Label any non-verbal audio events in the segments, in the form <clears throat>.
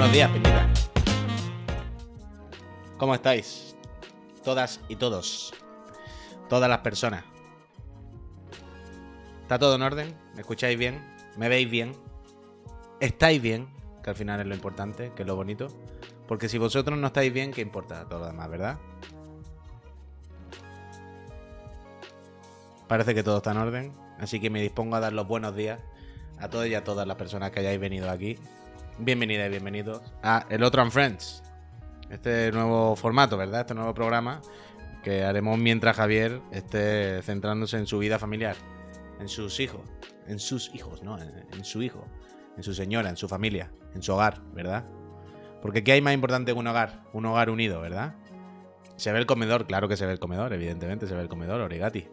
Buenos días, Peñita. ¿Cómo estáis? Todas y todos. Todas las personas. ¿Está todo en orden? ¿Me escucháis bien? ¿Me veis bien? ¿Estáis bien? Que al final es lo importante, que es lo bonito. Porque si vosotros no estáis bien, ¿qué importa todo lo demás, verdad? Parece que todo está en orden. Así que me dispongo a dar los buenos días a todas y a todas las personas que hayáis venido aquí. Bienvenidas y bienvenidos a El Otro and Friends. Este nuevo formato, ¿verdad? Este nuevo programa que haremos mientras Javier esté centrándose en su vida familiar, en sus hijos, en sus hijos, ¿no? En, en su hijo, en su señora, en su familia, en su hogar, ¿verdad? Porque ¿qué hay más importante que un hogar? Un hogar unido, ¿verdad? Se ve el comedor, claro que se ve el comedor, evidentemente se ve el comedor, origati.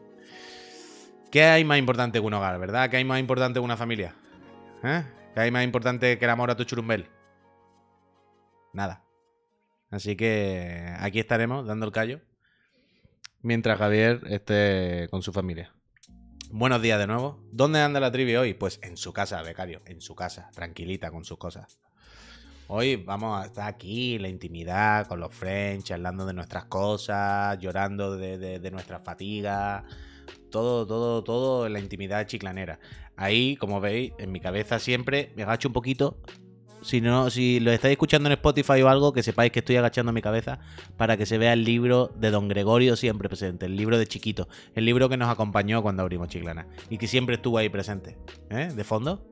¿Qué hay más importante que un hogar, verdad? ¿Qué hay más importante que una familia? ¿Eh? ¿Qué hay más importante que el amor a tu churumbel? Nada. Así que aquí estaremos dando el callo mientras Javier esté con su familia. Buenos días de nuevo. ¿Dónde anda la trivia hoy? Pues en su casa, becario, en su casa, tranquilita con sus cosas. Hoy vamos a estar aquí, la intimidad, con los friends, charlando de nuestras cosas, llorando de, de, de nuestras todo, todo, todo en la intimidad chiclanera. Ahí, como veis, en mi cabeza siempre me agacho un poquito. Si no, si lo estáis escuchando en Spotify o algo, que sepáis que estoy agachando mi cabeza para que se vea el libro de Don Gregorio siempre presente, el libro de Chiquito, el libro que nos acompañó cuando abrimos Chiclana y que siempre estuvo ahí presente. ¿Eh? De fondo,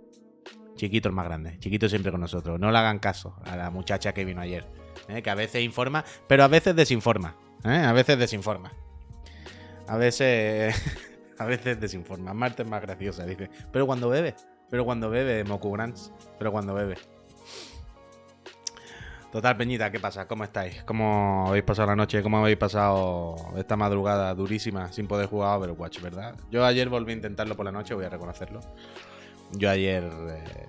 Chiquito el más grande, Chiquito siempre con nosotros. No le hagan caso a la muchacha que vino ayer, ¿eh? que a veces informa, pero a veces desinforma. ¿eh? A veces desinforma. A veces. <laughs> a veces desinforma. Marta es más graciosa, dice. Pero cuando bebe. Pero cuando bebe, Mokugrans. Pero cuando bebe. Total, Peñita, ¿qué pasa? ¿Cómo estáis? ¿Cómo habéis pasado la noche? ¿Cómo habéis pasado esta madrugada durísima sin poder jugar a Overwatch, verdad? Yo ayer volví a intentarlo por la noche, voy a reconocerlo. Yo ayer eh,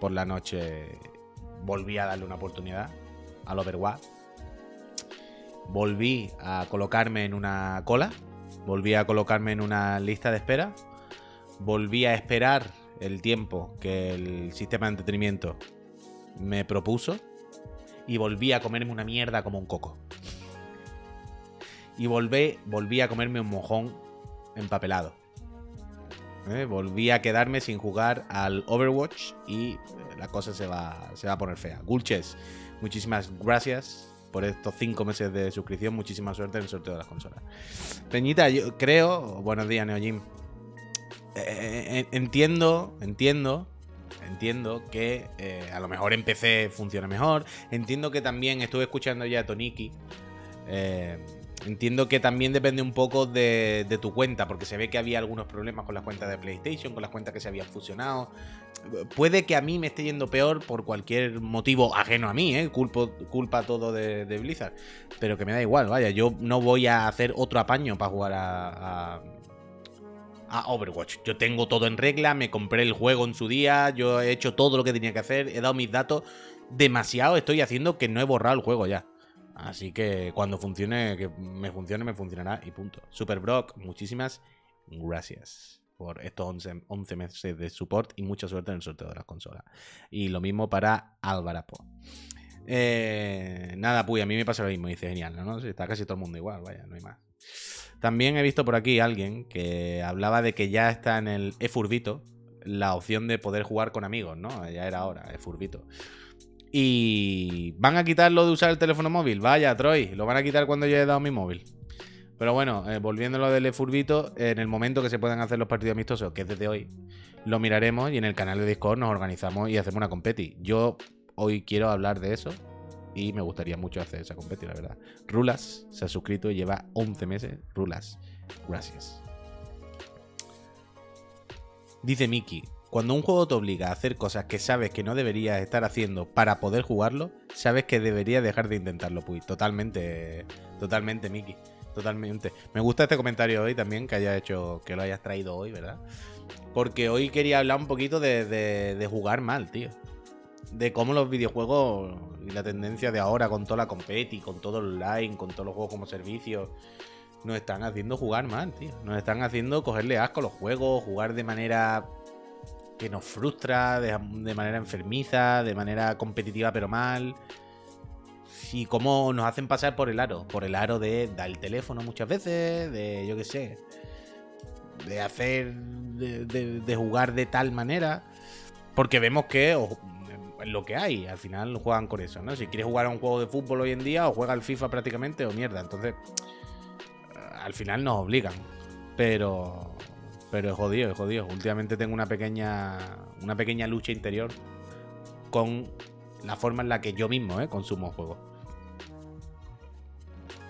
por la noche volví a darle una oportunidad al Overwatch. Volví a colocarme en una cola volví a colocarme en una lista de espera, volví a esperar el tiempo que el sistema de entretenimiento me propuso y volví a comerme una mierda como un coco. Y volví, volví a comerme un mojón empapelado. ¿Eh? Volví a quedarme sin jugar al Overwatch y la cosa se va, se va a poner fea. Gulches, muchísimas gracias por estos cinco meses de suscripción. Muchísima suerte en el sorteo de las consolas. Peñita, yo creo. Buenos días, Neojim. Eh, entiendo, entiendo. Entiendo que eh, a lo mejor en PC funciona mejor. Entiendo que también estuve escuchando ya a Toniki. Eh, entiendo que también depende un poco de, tu cuenta, porque se ve que había algunos problemas con las cuentas de PlayStation, con las cuentas que se habían fusionado. Puede que a mí me esté yendo peor por cualquier motivo ajeno a mí, ¿eh? Culpo, culpa todo de, Blizzard. Pero que me da igual, vaya, yo no voy a hacer otro apaño para jugar a, a Overwatch. Yo tengo todo en regla, me compré el juego en su día, yo he hecho todo lo que tenía que hacer, he dado mis datos. Demasiado estoy haciendo que no he borrado el juego ya. Así que cuando funcione, que me funcione, me funcionará y punto. Super Brock, muchísimas gracias por estos 11, 11, meses de support y mucha suerte en el sorteo de las consolas. Y lo mismo para Álvarapo. Eh, nada, Puy, a mí me pasa lo mismo, dice genial, ¿no? Está casi todo el mundo igual, vaya, no hay más. También he visto por aquí alguien que hablaba de que ya está en el eFurbito la opción de poder jugar con amigos, ¿no? Ya era hora, eFurbito. Y van a quitarlo de usar el teléfono móvil. Vaya, Troy, lo van a quitar cuando yo he dado mi móvil. Pero bueno, eh, volviendo a lo del Furbito, en el momento que se puedan hacer los partidos amistosos, que es desde hoy, lo miraremos y en el canal de Discord nos organizamos y hacemos una competi. Yo hoy quiero hablar de eso y me gustaría mucho hacer esa competi, la verdad. Rulas se ha suscrito lleva 11 meses. Rulas, gracias. Dice Miki, cuando un juego te obliga a hacer cosas que sabes que no deberías estar haciendo para poder jugarlo, sabes que deberías dejar de intentarlo, pues. Totalmente, totalmente, Miki. Totalmente. Me gusta este comentario hoy también, que haya hecho, que lo hayas traído hoy, ¿verdad? Porque hoy quería hablar un poquito de, jugar mal, tío. De cómo los videojuegos y la tendencia de ahora con toda la competi, con todo el online, con todos los juegos como servicio, nos están haciendo jugar mal, tío. Nos están haciendo cogerle asco los juegos, jugar de manera que nos frustra de, manera enfermiza, de manera competitiva pero mal. Y cómo nos hacen pasar por el aro. Por el aro de dar el teléfono muchas veces, de yo qué sé. De hacer. De, jugar de tal manera. Porque vemos que lo que hay. Al final juegan con eso, ¿no? Si quieres jugar a un juego de fútbol hoy en día, o juega al FIFA prácticamente, o mierda. Entonces, al final nos obligan. Pero. Pero es jodido, es jodido. Últimamente tengo una pequeña. Una pequeña lucha interior con la forma en la que yo mismo ¿eh? consumo juegos.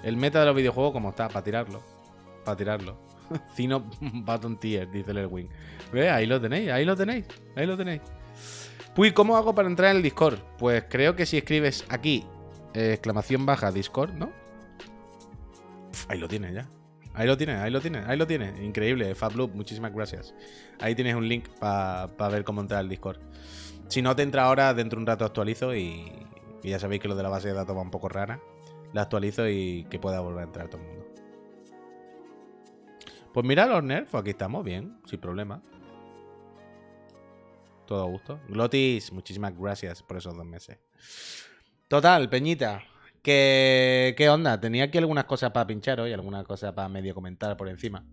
El meta de los videojuegos, como está, para tirarlo. Para tirarlo. Cino Button Tier, dice el. Ve, ahí lo tenéis, ahí lo tenéis, ahí lo tenéis. ¿cómo hago para entrar en el Discord? Pues creo que si escribes aquí, eh, exclamación baja, Discord, ¿no? ahí lo tienes ya. Ahí lo tienes, ahí lo tienes, ahí lo tienes. Increíble, Fabloop, muchísimas gracias. Ahí tienes un link para ver cómo entrar al Discord. Si no te entra ahora, dentro de un rato actualizo y, ya sabéis que lo de la base de datos va un poco rara. La actualizo y que pueda volver a entrar todo el mundo. Pues mira los nerfs, aquí estamos bien, sin problema. Todo a gusto. Glotis, muchísimas gracias por esos dos meses. Total, Peñita. ¿Qué, qué onda? Tenía aquí algunas cosas para pinchar hoy, algunas cosas para medio comentar por encima.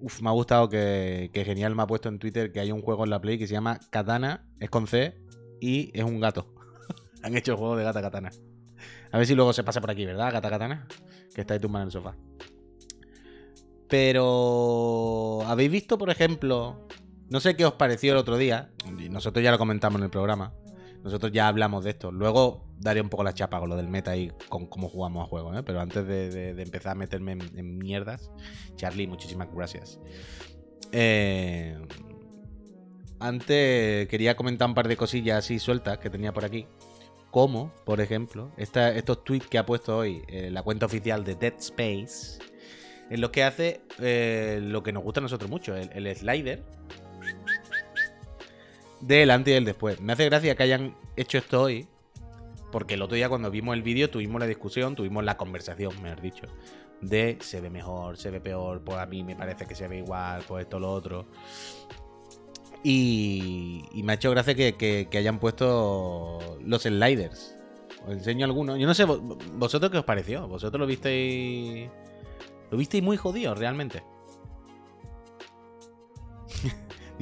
Uf, me ha gustado que, Genial me ha puesto en Twitter que hay un juego en la Play que se llama Katana, es con C y es un gato. <laughs> Han hecho el juego de gata katana. A ver si luego se pasa por aquí, ¿verdad, gata katana? Que está ahí tumbada en el sofá. Pero, ¿habéis visto, por ejemplo? No sé qué os pareció el otro día. Nosotros ya lo comentamos en el programa. Nosotros ya hablamos de esto. Luego daré un poco la chapa con lo del meta y con cómo jugamos a juego, ¿eh? Pero antes de, empezar a meterme en, mierdas, Charlie, muchísimas gracias. Eh, antes quería comentar un par de cosillas así sueltas que tenía por aquí. Como, por ejemplo, estos tweets que ha puesto hoy eh, la cuenta oficial de Dead Space en lo que hace eh, lo que nos gusta a nosotros mucho, el, slider del antes y el después. Me hace gracia que hayan hecho esto hoy, porque el otro día cuando vimos el vídeo tuvimos la discusión, tuvimos la conversación, me has dicho, de se ve mejor, se ve peor, pues a mí me parece que se ve igual, pues esto, lo otro. Y, me ha hecho gracia que, hayan puesto los sliders. Os enseño algunos. Yo no sé, ¿vosotros qué os pareció? ¿Vosotros lo visteis lo visteis muy jodido, realmente.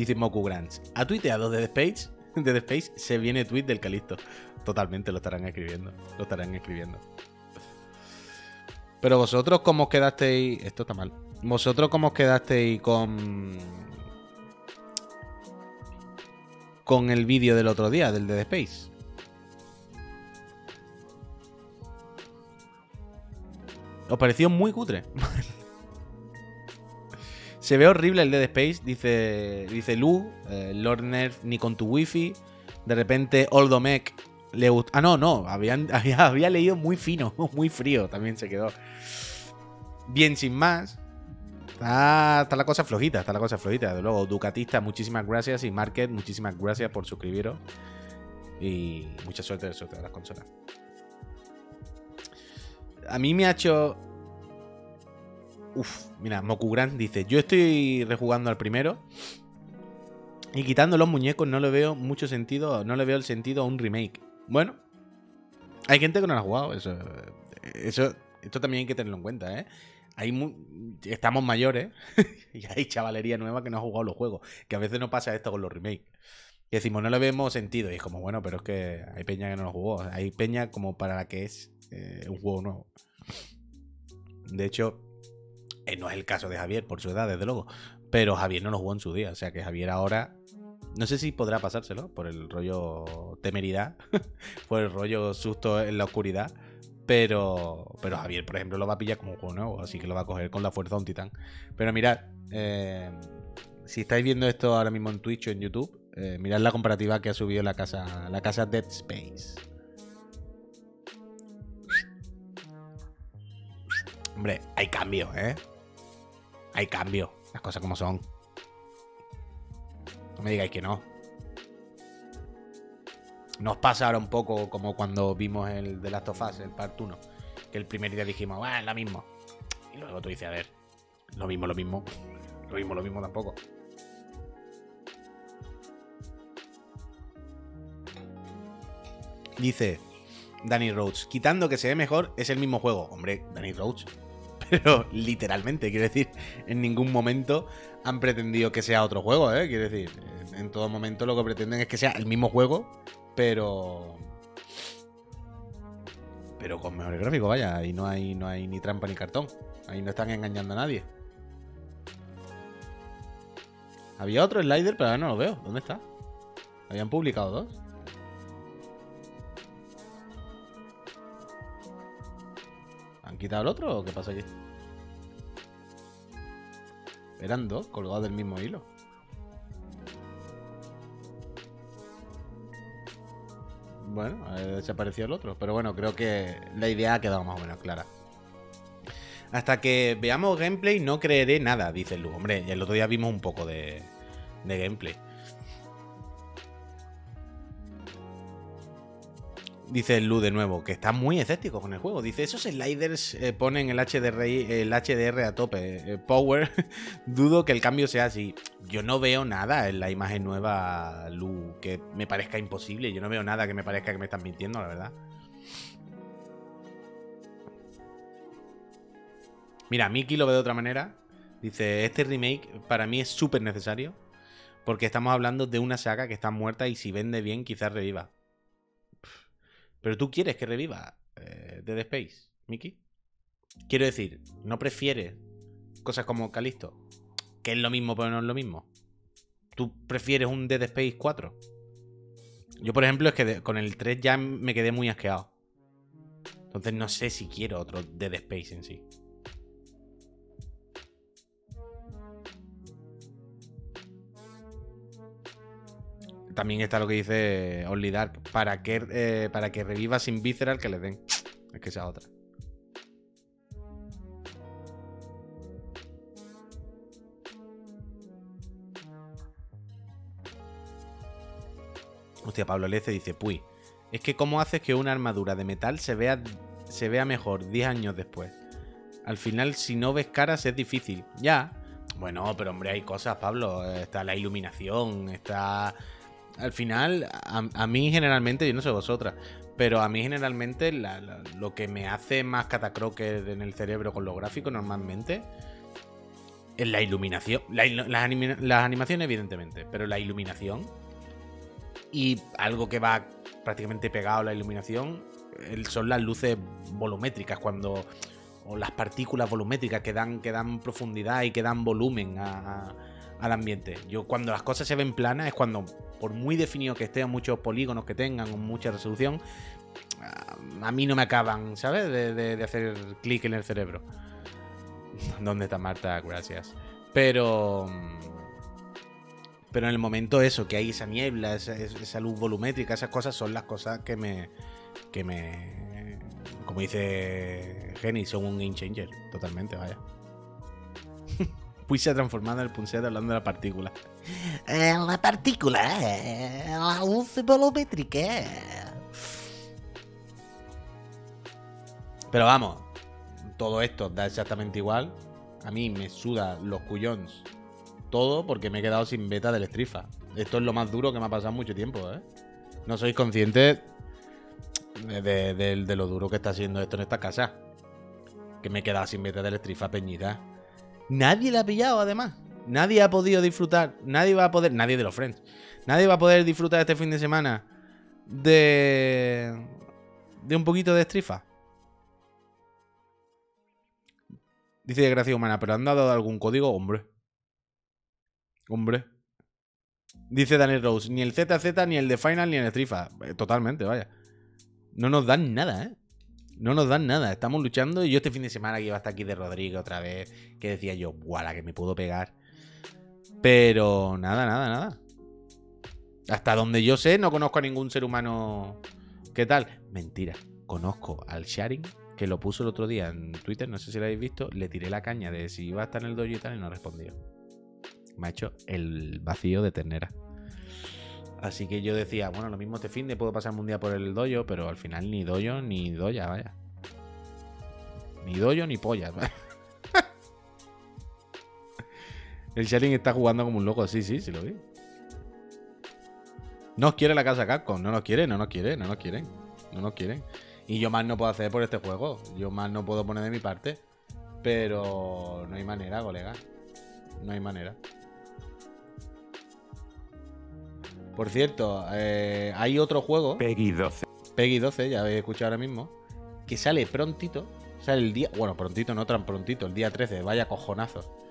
Dice Moku Grants. ¿Ha tuiteado de The Space? <laughs> De The Space se viene tweet del Calisto. Totalmente lo estarán escribiendo. Lo estarán escribiendo. Pero vosotros, ¿cómo os quedasteis? Esto está mal. ¿Vosotros cómo os quedasteis con. con el vídeo del otro día, del de The Space? Os pareció muy cutre. <laughs> Se ve horrible el Dead Space, dice, dice Lu, eh, Lord Nerf ni con tu wifi. De repente Oldomec le gusta. Ah, no, no, habían, <laughs> había, leído muy fino, <laughs> muy frío, también se quedó. Bien, sin más. Está, está, la cosa flojita, está la cosa flojita. De luego, Ducatista, muchísimas gracias. Y Market, muchísimas gracias por suscribiros. Y mucha suerte de suerte de las consolas a mí me ha hecho. Uf, mira, Mokugran dice: Yo estoy rejugando al primero. Y quitando los muñecos no le veo mucho sentido. No le veo el sentido a un remake. Bueno, hay gente que no lo ha jugado. Eso, eso, esto también hay que tenerlo en cuenta, ¿eh? Hay estamos mayores <laughs> y hay chavalería nueva que no ha jugado los juegos. Que a veces no pasa esto con los remakes. Y decimos, no le vemos sentido. Y es como, bueno, pero es que hay peña que no lo jugó. Hay peña como para la que es eh, un juego nuevo. De hecho, eh, no es el caso de Javier por su edad, desde luego. Pero Javier no lo jugó en su día. O sea que Javier ahora. No sé si podrá pasárselo por el rollo temeridad, <laughs> por el rollo susto en la oscuridad. Pero, pero Javier, por ejemplo, lo va a pillar como un juego nuevo, así que lo va a coger con la fuerza de un titán. Pero mirad, eh, si estáis viendo esto ahora mismo en Twitch o en YouTube, mirad la comparativa que ha subido la casa, la casa Dead Space. Hombre, hay cambio, ¿eh? Hay cambio. Las cosas como son. No me digáis que no. Nos pasa ahora un poco como cuando vimos el de Last of Us, el Part 1. Que el primer día dijimos, ah, es lo mismo. Y luego tú dices, a ver, lo mismo, lo mismo. Lo mismo, lo mismo tampoco. Dice Danny Roach, quitando que se ve mejor, es el mismo juego. Hombre, Danny Roach, pero literalmente, quiero decir, en ningún momento han pretendido que sea otro juego, ¿eh? Quiero decir, en todo momento lo que pretenden es que sea el mismo juego, pero. Pero con mejores gráficos, vaya. Y no hay, no hay ni trampa ni cartón. Ahí no están engañando a nadie. Había otro slider, pero ahora no lo veo. ¿Dónde está? Habían publicado dos. Quitado el otro o qué pasa aquí? Eran dos colgados del mismo hilo. Bueno, ha desaparecido el otro. Pero bueno, creo que la idea ha quedado más o menos clara. Hasta que veamos gameplay no creeré nada, dice Lu. Hombre, el otro día vimos un poco de, de gameplay. Dice Lu de nuevo, que está muy escéptico con el juego. Dice, esos sliders eh, ponen el HDR, el HDR a tope. Eh, power, <laughs> dudo que el cambio sea así. Yo no veo nada en la imagen nueva, Lu, que me parezca imposible. Yo no veo nada que me parezca que me están mintiendo, la verdad. Mira, Mickey lo ve de otra manera. Dice, este remake para mí es súper necesario. Porque estamos hablando de una saga que está muerta y si vende bien quizás reviva. Pero tú quieres que reviva eh, Dead Space, Mickey. Quiero decir, ¿no prefieres cosas como Calisto? Que es lo mismo, pero no es lo mismo. ¿Tú prefieres un Dead Space 4? Yo, por ejemplo, es que con el 3 ya me quedé muy asqueado. Entonces no sé si quiero otro Dead Space en sí. También está lo que dice Only Dark. Para que, eh, para que reviva sin Visceral que le den. Es que esa otra. Hostia, Pablo Lece dice, puy, es que cómo haces que una armadura de metal se vea, se vea mejor 10 años después. Al final, si no ves caras es difícil. Ya. Bueno, pero hombre, hay cosas, Pablo. Está la iluminación, está al final, a, mí generalmente, yo no sé vosotras, pero a mí generalmente lo que me hace más catacroker en el cerebro con los gráficos normalmente es la iluminación. las, animaciones, evidentemente, pero la iluminación y algo que va prácticamente pegado a la iluminación son las luces volumétricas cuando o las partículas volumétricas que dan, que dan profundidad y que dan volumen a al ambiente. Yo cuando las cosas se ven planas es cuando, por muy definido que estén muchos polígonos que tengan mucha resolución, ah, a mí no me acaban, ¿sabes? De, hacer clic en el cerebro. <laughs> ¿Dónde está Marta? Gracias. Pero... Pero en el momento eso, que hay esa niebla, esa, esa luz volumétrica, esas cosas son las cosas que me... Que me... Como dice Jenny, son un game changer. Totalmente, vaya se ha transformado en el punset hablando de la partícula. Eh, la partícula, eh, la luz volumétrica. Pero vamos, todo esto da exactamente igual. A mí me suda los cuyons todo porque me he quedado sin beta del Strifa. Esto es lo más duro que me ha pasado mucho tiempo, ¿eh? No sois conscientes de, de, lo duro que está haciendo esto en esta casa. Que me he quedado sin beta del Strifa Peñita. Nadie la ha pillado, además. Nadie ha podido disfrutar. Nadie va a poder. Nadie de los friends. Nadie va a poder disfrutar este fin de semana de. de un poquito de estrifa. Dice Gracia Humana, pero ¿han dado algún código? Hombre. Hombre. Dice Daniel Rose, ni el ZZ, ni el de Final, ni el Estrifa. Eh, totalmente, vaya. No nos dan nada, ¿eh? No nos dan nada, estamos luchando. Y yo este fin de semana que iba hasta aquí de Rodrigo otra vez, que decía yo, guau, que me puedo pegar. Pero nada, nada, nada. Hasta donde yo sé, no conozco a ningún ser humano. ¿Qué tal? Mentira. Conozco al Sharing, que lo puso el otro día en Twitter, no sé si lo habéis visto. Le tiré la caña de si iba a estar en el dojo y tal, y no respondió. Me ha hecho el vacío de ternera. Así que yo decía, bueno, lo mismo este fin de puedo pasarme un día por el doyo, pero al final ni doyo ni doya, vaya. Ni doyo ni polla. <laughs> el Sharing está jugando como un loco, sí, sí, sí lo vi. No os quiere la casa Capcom, no nos quiere, no nos quiere, no nos quieren. No nos quieren. Y yo más no puedo hacer por este juego. Yo más no puedo poner de mi parte. Pero no hay manera, colega. No hay manera. Por cierto, eh, hay otro juego, Peggy 12. Peggy 12, ya habéis escuchado ahora mismo, que sale prontito. Sale el día. Bueno, prontito, no tan prontito, el día 13, vaya cojonazo.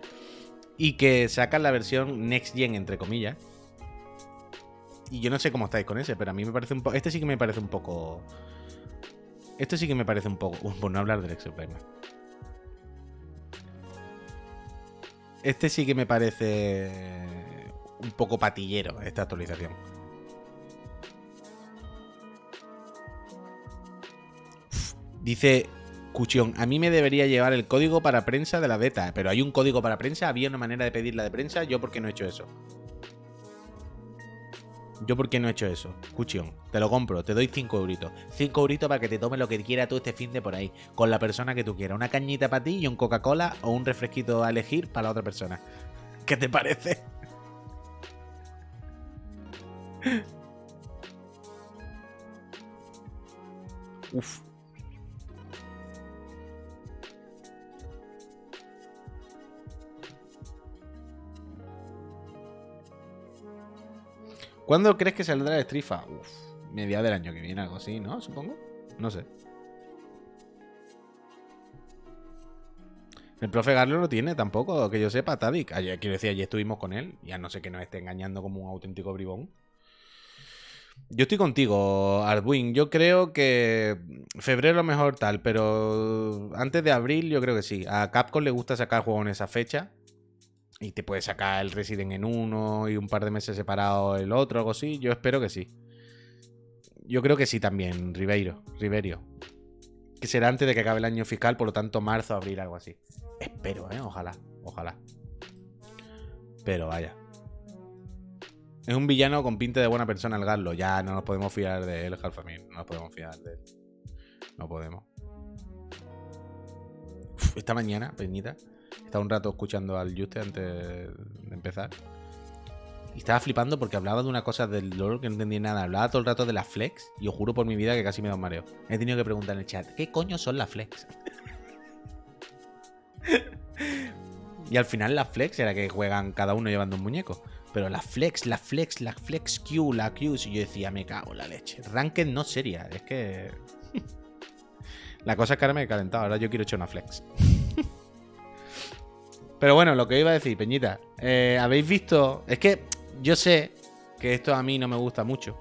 Y que sacan la versión Next Gen, entre comillas. Y yo no sé cómo estáis con ese, pero a mí me parece un poco. Este sí que me parece un poco. Este sí que me parece un poco. uh, <laughs> Por no hablar del Exoprimer. Este sí que me parece un poco patillero, esta actualización. Dice Cuchión, a mí me debería llevar el código para prensa de la beta, pero hay un código para prensa, había una manera de pedirla de prensa, yo por qué no he hecho eso. Yo por qué no he hecho eso. Cuchión, te lo compro, te doy 5 euritos. 5 euritos para que te tomes lo que quieras tú este fin de por ahí. Con la persona que tú quieras. Una cañita para ti y un Coca-Cola o un refresquito a elegir para la otra persona. ¿Qué te parece? Uf. ¿Cuándo crees que saldrá el Strifa? Uf, mediados del año que viene, algo así, ¿no? Supongo. No sé. El profe Garlo lo tiene tampoco, que yo sepa, Tadik. Ayer, quiero decir, ayer estuvimos con él. Ya no sé que nos esté engañando como un auténtico bribón. Yo estoy contigo, Arduin. Yo creo que febrero mejor tal, pero antes de abril yo creo que sí. A Capcom le gusta sacar juegos en esa fecha. Y te puede sacar el Resident en uno y un par de meses separado el otro, algo así. Yo espero que sí. Yo creo que sí también, Ribeiro, Riberio. Que será antes de que acabe el año fiscal, por lo tanto, marzo, abril, algo así. Espero, ¿eh? Ojalá, ojalá. Pero vaya. Es un villano con pinta de buena persona el Garlo. Ya no nos podemos fiar de él, Halfamir. No nos podemos fiar de él. No podemos. Esta mañana, Peñita, estaba un rato escuchando al Juste antes de empezar. Y estaba flipando porque hablaba de una cosa del LOL que no entendía nada. Hablaba todo el rato de las flex. Y os juro por mi vida que casi me da un mareo. He tenido que preguntar en el chat: ¿Qué coño son las flex? <laughs> y al final las flex era que juegan cada uno llevando un muñeco. Pero la flex, la flex, la flex Q, la Q. Y yo decía, me cago en la leche. Ranked no seria. Es que. <laughs> la cosa es que ahora me he calentado. Ahora yo quiero echar una flex. <laughs> Pero bueno, lo que iba a decir, Peñita. eh, Habéis visto. Es que yo sé que esto a mí no me gusta mucho.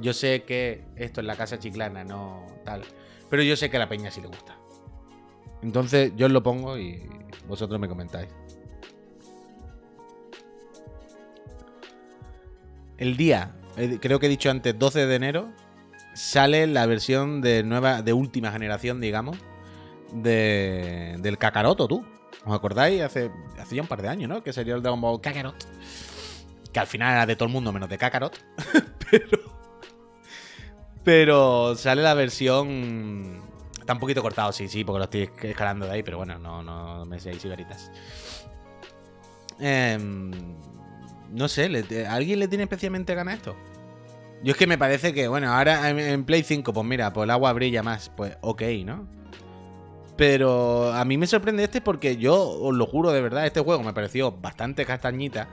Yo sé que esto en la casa chiclana no tal. Pero yo sé que a la peña sí le gusta. Entonces yo os lo pongo y vosotros me comentáis. El día, eh, creo que he dicho antes, 12 de enero, sale la versión de nueva, de última generación, digamos, de, del Kakaroto, tú. ¿Os acordáis? Hace, hace ya un par de años, ¿no? Que salió el Dragon Ball Kakarot. Que al final era de todo el mundo menos de Kakarot. <laughs> pero. Pero sale la versión. Está un poquito cortado, sí, sí, porque lo estoy escalando de ahí, pero bueno, no, no me seáis iberitas. Em, no sé, ¿le- ¿a ¿alguien le tiene especialmente ganas esto? Yo es que me parece que, bueno, ahora en, Play 5, pues mira, pues el agua brilla más, pues ok, ¿no? Pero a mí me sorprende este porque yo os lo juro de verdad, este juego me pareció bastante castañita.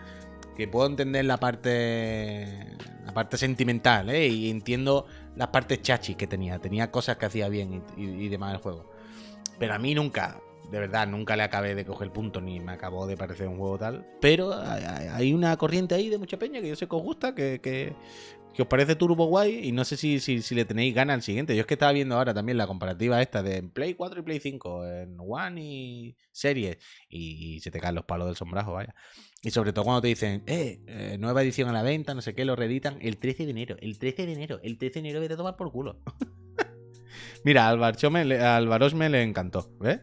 Que puedo entender la parte. La parte sentimental, ¿eh? Y entiendo las partes chachis que tenía. Tenía cosas que hacía bien y, y- y demás el juego. Pero a mí nunca, de verdad, nunca le acabé de coger el punto ni me acabó de parecer un juego tal. Pero hay- una corriente ahí de mucha peña que yo sé que os gusta, que, que, os parece turbo guay y no sé si, si, si le tenéis ganas al siguiente. Yo es que estaba viendo ahora también la comparativa esta de Play 4 y Play 5, en One y Series, y, se te caen los palos del sombrajo, vaya. Y sobre todo cuando te dicen, eh, eh, nueva edición a la venta, no sé qué, lo reeditan el 13 de enero, el 13 de enero, el 13 de enero vete a tomar por culo. <laughs> Mira, al Barosme le encantó, ¿ves?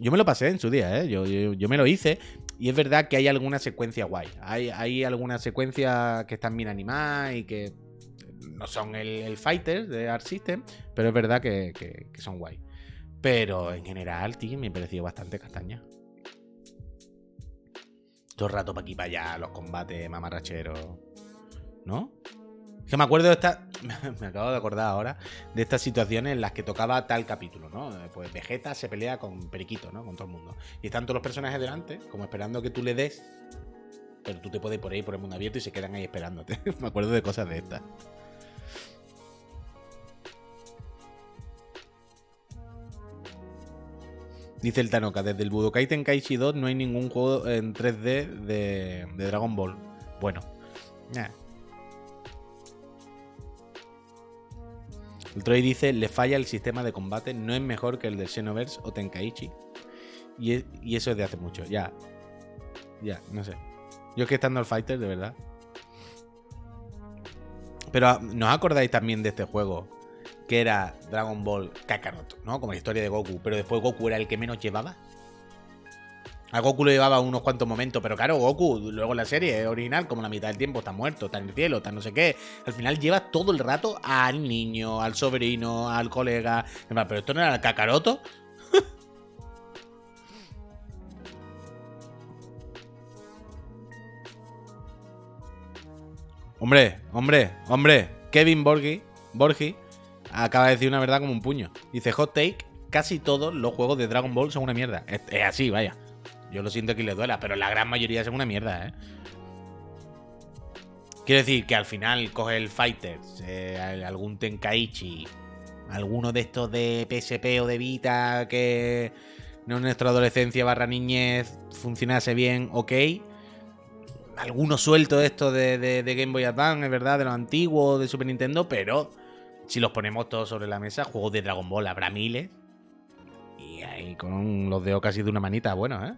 Yo me lo pasé en su día, ¿eh? Yo, yo, me lo hice. Y es verdad que hay alguna secuencia guay. Hay, hay alguna secuencia que están bien animadas y que no son el, el Fighter de Art System, pero es verdad que, que- son guay. Pero en general, tío, me pareció bastante castaña. Todo el rato para aquí para allá, los combates mamarracheros. ¿No? Que me acuerdo de esta. <laughs> Me acabo de acordar ahora de estas situaciones en las que tocaba tal capítulo, ¿no? Pues Vegeta se pelea con Periquito, ¿no? Con todo el mundo. Y están todos los personajes delante, como esperando que tú le des. Pero tú te puedes ir por ahí por el mundo abierto y se quedan ahí esperándote. <laughs> me acuerdo de cosas de estas. Dice el Tanoka, desde el Budokai Tenkaichi 2 no hay ningún juego en 3D de, Dragon Ball. Bueno, nah. El Troy dice, le falla el sistema de combate, no es mejor que el del Xenoverse o Tenkaichi. Y, y eso es de hace mucho, ya. Ya, no sé. Yo es que estando al Fighter, de verdad. Pero ah, ¿no os acordáis también de este juego? Que era Dragon Ball Kakarot, ¿no? Como la historia de Goku. Pero después Goku era el que menos llevaba. A Goku lo llevaba unos cuantos momentos, pero claro, Goku, luego la serie original, como la mitad del tiempo está muerto, está en el cielo, está no sé qué. Al final lleva todo el rato al niño, al sobrino, al colega. Pero esto no era el Kakaroto. <laughs> hombre, hombre, hombre. Kevin Borgi, Borgi acaba de decir una verdad como un puño. Dice Hot Take, casi todos los juegos de Dragon Ball son una mierda. Es así, vaya. Yo lo siento que le duela, pero la gran mayoría son una mierda, ¿eh? Quiero decir que al final coge el Fighters, algún Tenkaichi, alguno de estos de PSP o de Vita que no en nuestra adolescencia barra niñez funcionase bien, ok. Algunos sueltos de estos de, de- de Game Boy Advance, es verdad, de los antiguos, de Super Nintendo, pero si los ponemos todos sobre la mesa, juegos de Dragon Ball habrá miles. Y ahí con los dedos casi de una manita, bueno, ¿eh?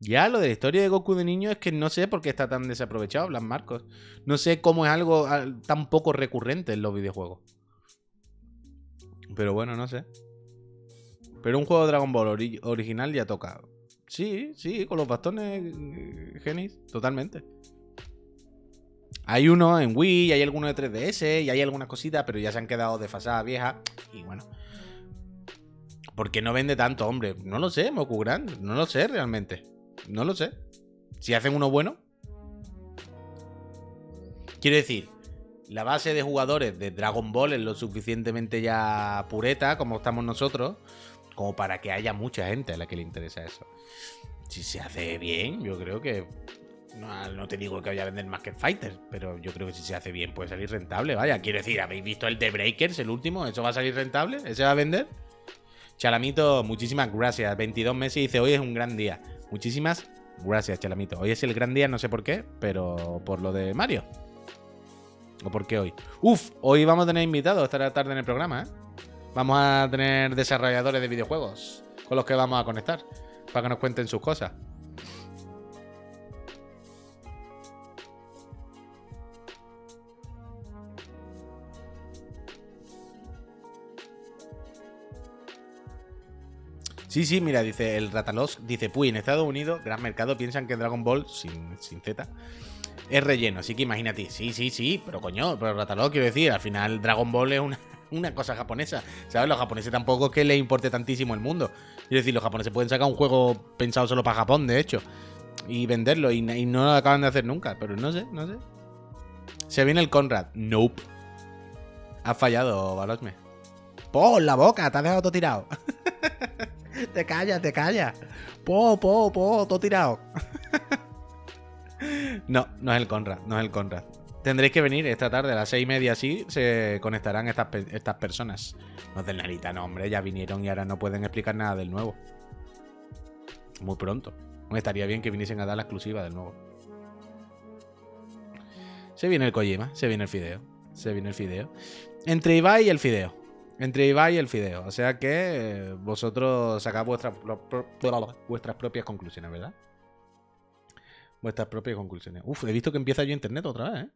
Ya lo de la historia de Goku de niño es que no sé por qué está tan desaprovechado, Blas Marcos. No sé cómo es algo ah, tan poco recurrente en los videojuegos. Pero bueno, no sé. Pero un juego de Dragon Ball ori- original ya toca. Sí, sí, con los bastones eh, Genis, totalmente. Hay uno en Wii, hay alguno de 3DS y hay algunas cositas, pero ya se han quedado desfasadas viejas. Y bueno. ¿Por qué no vende tanto, hombre? No lo sé, Moku Grand. No lo sé realmente. No lo sé. Si hacen uno bueno. Quiero decir, la base de jugadores de Dragon Ball es lo suficientemente ya pureta, como estamos nosotros, como para que haya mucha gente a la que le interesa eso. Si se hace bien, yo creo que. No, te digo que vaya a vender más que el Fighter, pero yo creo que si se hace bien puede salir rentable. Vaya, quiero decir, ¿habéis visto el The Breakers, el último? ¿Eso va a salir rentable? ¿Ese va a vender? Chalamito, muchísimas gracias. 22 meses dice, hoy es un gran día. Muchísimas gracias, Chalamito. Hoy es el gran día, no sé por qué, pero por lo de Mario. ¿O por qué hoy? Uf, hoy vamos a tener invitados esta tarde en el programa, ¿eh? Vamos a tener desarrolladores de videojuegos con los que vamos a conectar para que nos cuenten sus cosas. Sí, sí, mira, dice el Ratalos, dice, Puy, en Estados Unidos, gran mercado, piensan que Dragon Ball, sin, sin Z, es relleno, así que imagínate, sí, sí, sí, pero coño, pero Ratalos, quiero decir, al final Dragon Ball es una, <laughs> una cosa japonesa, ¿sabes? Los japoneses tampoco es que les importe tantísimo el mundo. Quiero decir, los japoneses pueden sacar un juego pensado solo para Japón, de hecho, y venderlo, y, no lo acaban de hacer nunca, pero no sé, no sé. Se viene el Conrad, nope. Has fallado, Balosme. ¡Po, la boca! Te has dejado todo tirado. <laughs> <laughs> te callas, te callas. Po, po, po, todo tirado. <laughs> no, no es el Conrad, no es el Conrad. Tendréis que venir esta tarde a las seis y media así se conectarán estas, estas personas. Los del Narita, no, hombre, ya vinieron y ahora no pueden explicar nada del nuevo. Muy pronto. Estaría bien que viniesen a dar la exclusiva del nuevo. Se viene el Kojima, se viene el Fideo. Se viene el Fideo. Entre Ibai y el Fideo. Entre Ibai y el Fideo. O sea que eh, vosotros sacad vuestras, vuestras propias conclusiones, ¿verdad? Vuestras propias conclusiones. Uf, he visto que empieza yo internet otra vez, ¿eh?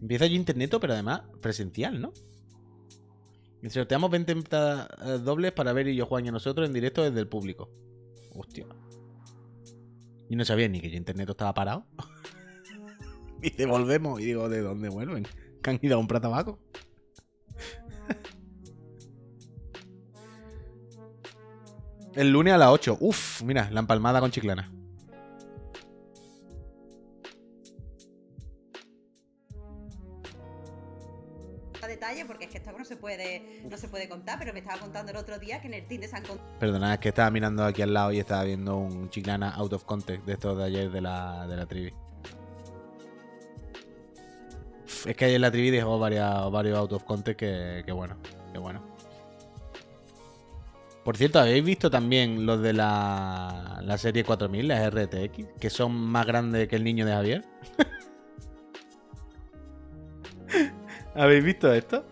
Empieza yo internet, pero además presencial, ¿no? Sorteamos 20 entradas, eh, dobles para ver y yo Juan y nosotros en directo desde el público. Hostia. Y no sabía ni que yo internet estaba parado. <laughs> y devolvemos. Y digo, ¿de dónde vuelven? ¿Que han ido a comprar tabaco? El lunes a las 8. Uf, mira, la empalmada con chiclana. a detalle porque es que esto no se puede no se puede contar, pero me estaba contando el otro día que en el team de San Con- Perdona, es que estaba mirando aquí al lado y estaba viendo un chiclana out of context de estos de ayer de la, de la trivi. Es que ayer la trivi dejó varias, varios out of context que, que bueno, que bueno. Por cierto, ¿habéis visto también los de la, la serie 4000, las RTX? Que son más grandes que el niño de Javier. <laughs> ¿Habéis visto esto?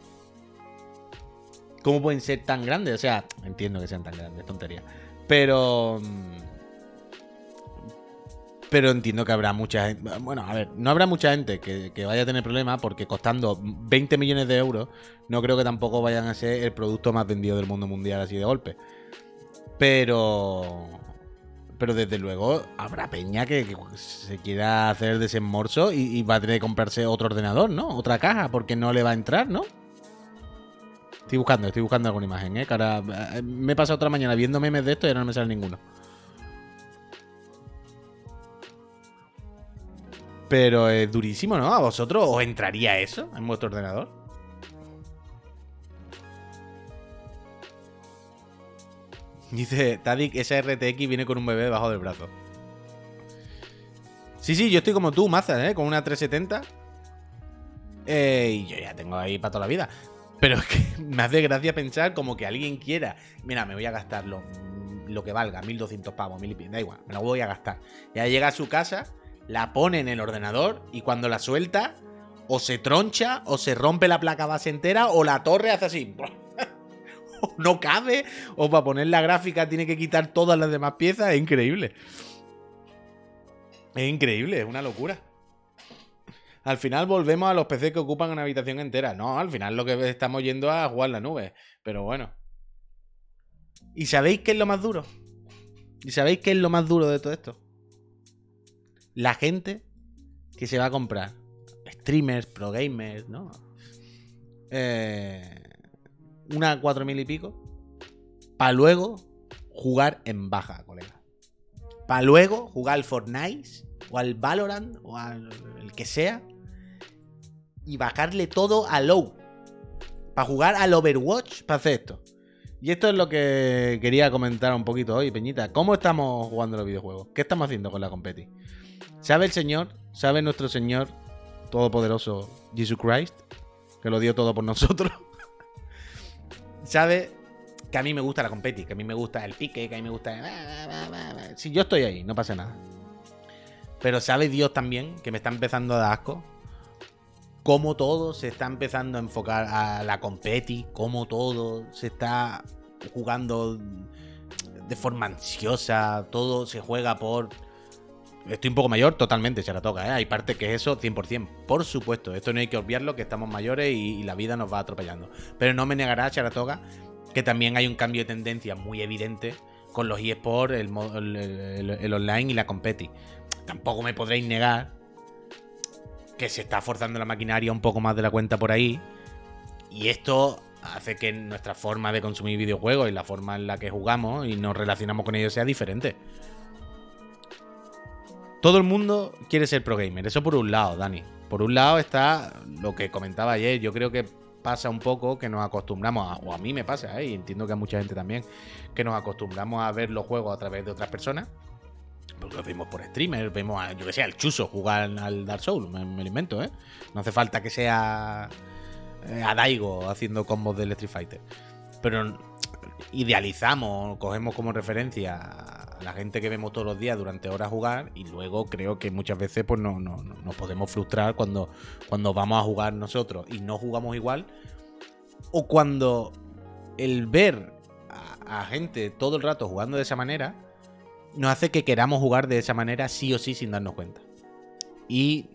¿Cómo pueden ser tan grandes? O sea, entiendo que sean tan grandes, tontería. Pero. Pero entiendo que habrá mucha gente. Bueno, a ver, no habrá mucha gente que, que vaya a tener problemas porque costando 20 millones de euros, no creo que tampoco vayan a ser el producto más vendido del mundo mundial así de golpe. Pero. Pero desde luego habrá peña que, se quiera hacer desembolso y, va a tener que comprarse otro ordenador, ¿no? Otra caja, porque no le va a entrar, ¿no? Estoy buscando, estoy buscando alguna imagen, ¿eh? Ahora, eh, me he pasado otra mañana viendo memes de esto y ahora no me sale ninguno. Pero es durísimo, ¿no? ¿A vosotros os entraría eso en vuestro ordenador? Dice Tadik, esa RTX viene con un bebé debajo del brazo. Sí, sí, yo estoy como tú, Mazas, ¿eh? Con una 370. Eh, y yo ya tengo ahí para toda la vida. Pero es que <laughs> me hace gracia pensar como que alguien quiera. Mira, me voy a gastar lo, lo que valga, 1200 pavos, mil y pi- da igual, me la voy a gastar. Ya llega a su casa, la pone en el ordenador y cuando la suelta, o se troncha, o se rompe la placa base entera, o la torre hace así. <laughs> no cabe, o para poner la gráfica tiene que quitar todas las demás piezas. Es increíble. Es increíble, es una locura. Al final volvemos a los PC que ocupan una habitación entera. No, al final lo que estamos yendo a jugar la nube. Pero bueno. ¿Y sabéis qué es lo más duro? ¿Y sabéis qué es lo más duro de todo esto? La gente que se va a comprar. Streamers, pro gamers, ¿no? Eh, una 4000 y pico. Para luego jugar en baja, colega. Para luego jugar al Fortnite o al Valorant o al el que sea y bajarle todo a low. Para jugar al Overwatch, para hacer esto. Y esto es lo que quería comentar un poquito hoy, Peñita. ¿Cómo estamos jugando los videojuegos? ¿Qué estamos haciendo con la competi? ¿Sabe el Señor? ¿Sabe nuestro Señor Todopoderoso Jesus Christ? Que lo dio todo por nosotros. <laughs> ¿Sabe que a mí me gusta la competi? Que a mí me gusta el pique, que a mí me gusta... Si yo estoy ahí, no pasa nada. Pero sabe Dios también que me está empezando a dar asco cómo todo se está empezando a enfocar a la competi, cómo todo se está jugando de forma ansiosa, todo se juega por... Estoy un poco mayor, totalmente, se la ¿eh? Hay parte que es eso 100%. Por supuesto, esto no hay que obviarlo, que estamos mayores y, la vida nos va atropellando. Pero no me negará, Charatoga, que también hay un cambio de tendencia muy evidente con los eSports, el- el online y la competi. Tampoco me podréis negar que se está forzando la maquinaria un poco más de la cuenta por ahí. Y esto hace que nuestra forma de consumir videojuegos y la forma en la que jugamos y nos relacionamos con ellos sea diferente. Todo el mundo quiere ser pro gamer, eso por un lado, Dani. Por un lado está lo que comentaba ayer, yo creo que pasa un poco que nos acostumbramos, a- o a mí me pasa, ¿eh? y entiendo que a mucha gente también, que nos acostumbramos a ver los juegos a través de otras personas. Porque los vemos por streamer, vemos a, yo que sé, al Chuso jugar al Dark Souls, me, me lo invento, ¿eh? No hace falta que sea eh, a Daigo haciendo combos del Street Fighter. Pero idealizamos, cogemos como referencia a la gente que vemos todos los días durante horas jugar y luego creo que muchas veces pues no, no- no- nos podemos frustrar cuando, cuando vamos a jugar nosotros y no jugamos igual o cuando el ver a, a gente todo el rato jugando de esa manera nos hace que queramos jugar de esa manera sí o sí sin darnos cuenta. Y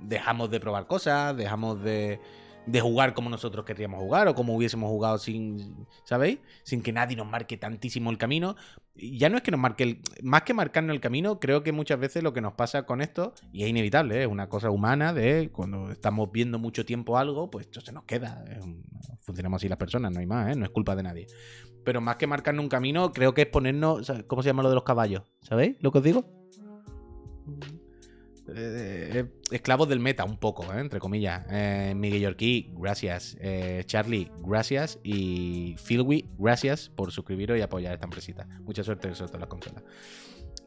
dejamos de probar cosas, dejamos de, de jugar como nosotros querríamos jugar o como hubiésemos jugado sin, ¿sabéis? Sin que nadie nos marque tantísimo el camino. Ya no es que nos marque el, más que marcarnos el camino, creo que muchas veces lo que nos pasa con esto, y es inevitable, ¿eh? es una cosa humana de cuando estamos viendo mucho tiempo algo, pues esto se nos queda, funcionamos así las personas, no hay más, ¿eh? No es culpa de nadie. Pero más que marcarnos un camino, creo que es ponernos. ¿sabes ¿Cómo se llama lo de los caballos? ¿Sabéis lo que os digo? Eh, eh, esclavos del meta, un poco, ¿eh? entre comillas. Miguel Yorquí, gracias. Charlie, gracias. Y Philwi, gracias por suscribiros y apoyar esta empresita. Mucha suerte sobre todo las consolas.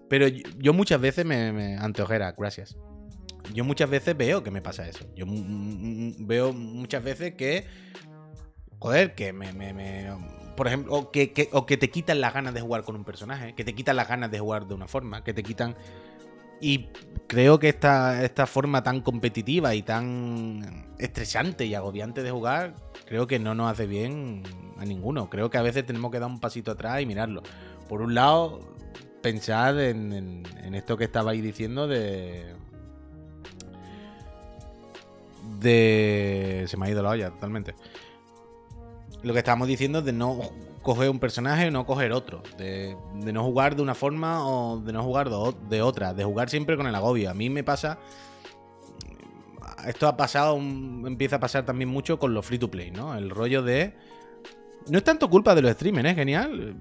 Pero yo, muchas veces me, me. Anteojera, gracias. Yo muchas veces veo que me pasa eso. Yo veo muchas veces que. Joder, que me. por ejemplo, o que te quitan las ganas de jugar con un personaje, que te quitan las ganas de jugar de una forma, que te quitan. Y creo que esta, esta forma tan competitiva y tan estresante y agobiante de jugar, creo que no nos hace bien a ninguno. Creo que a veces tenemos que dar un pasito atrás y mirarlo. Por un lado, pensad en, en- en esto que estabais diciendo de. De. Se me ha ido la olla totalmente. Lo que estábamos diciendo de no coger un personaje o no coger otro. De, no jugar de una forma o de no jugar de, otra. De jugar siempre con el agobio. A mí me pasa. Esto ha pasado, empieza a pasar también mucho con los free to play, ¿no? El rollo de. No es tanto culpa de los streamers, ¿eh? Genial.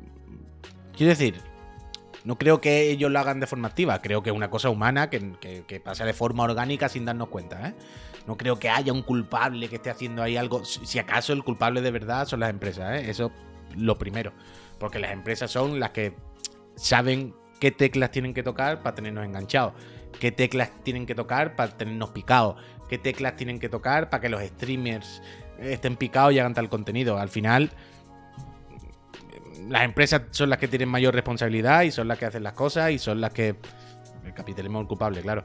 Quiero decir, no creo que ellos lo hagan de forma activa. Creo que es una cosa humana que, que- que pasa de forma orgánica sin darnos cuenta, ¿eh? No creo que haya un culpable que esté haciendo ahí algo. Si acaso el culpable de verdad son las empresas, ¿eh? Eso lo primero. Porque las empresas son las que saben qué teclas tienen que tocar para tenernos enganchados. Qué teclas tienen que tocar para tenernos picados. Qué teclas tienen que tocar para que los streamers estén picados y hagan tal contenido. Al final, las empresas son las que tienen mayor responsabilidad y son las que hacen las cosas y son las que. El capitalismo es culpable, claro.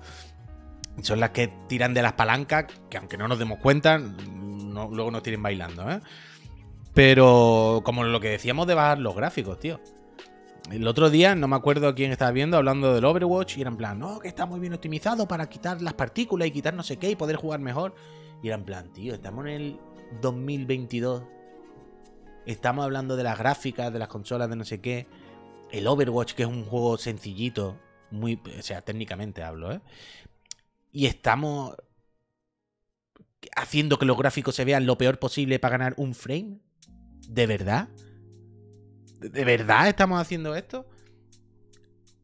Son las que tiran de las palancas, que aunque no nos demos cuenta, luego nos tienen bailando, ¿eh? Pero como lo que decíamos de bajar los gráficos, tío. El otro día, no me acuerdo quién estaba viendo, hablando del Overwatch, y era en plan, no, que está muy bien optimizado para quitar las partículas y quitar no sé qué y poder jugar mejor. Y era en plan, tío, estamos en el 2022. Estamos hablando de las gráficas, de las consolas, de no sé qué. El Overwatch, que es un juego sencillito, muy, o sea, técnicamente hablo, ¿eh? Y estamos haciendo que los gráficos se vean lo peor posible para ganar un frame. ¿De verdad? ¿De- ¿De verdad estamos haciendo esto?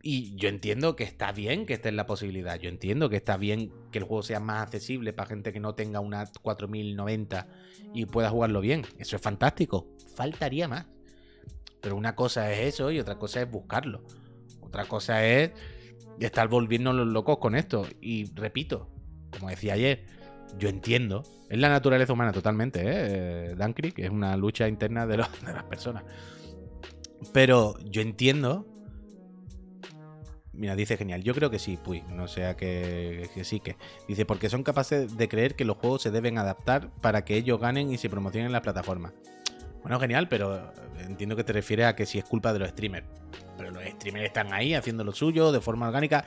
Y yo entiendo que está bien que esté en la posibilidad. Yo entiendo que está bien que el juego sea más accesible para gente que no tenga una 4090 y pueda jugarlo bien. Eso es fantástico. Faltaría más. Pero una cosa es eso y otra cosa es buscarlo. Otra cosa es estar volviendo los locos con esto. Y repito, como decía ayer, yo entiendo. Es la naturaleza humana totalmente, ¿eh? Dankrieg es una lucha interna <laughs> de, las personas. Pero yo entiendo. Mira, dice genial. Yo creo que sí, Puy. No sea que, que sí que. Dice, porque son capaces de creer que los juegos se deben adaptar para que ellos ganen y se promocionen en la plataforma. Bueno, genial, pero entiendo que te refieres a que si es culpa de los streamers. Pero los streamers están ahí haciendo lo suyo de forma orgánica.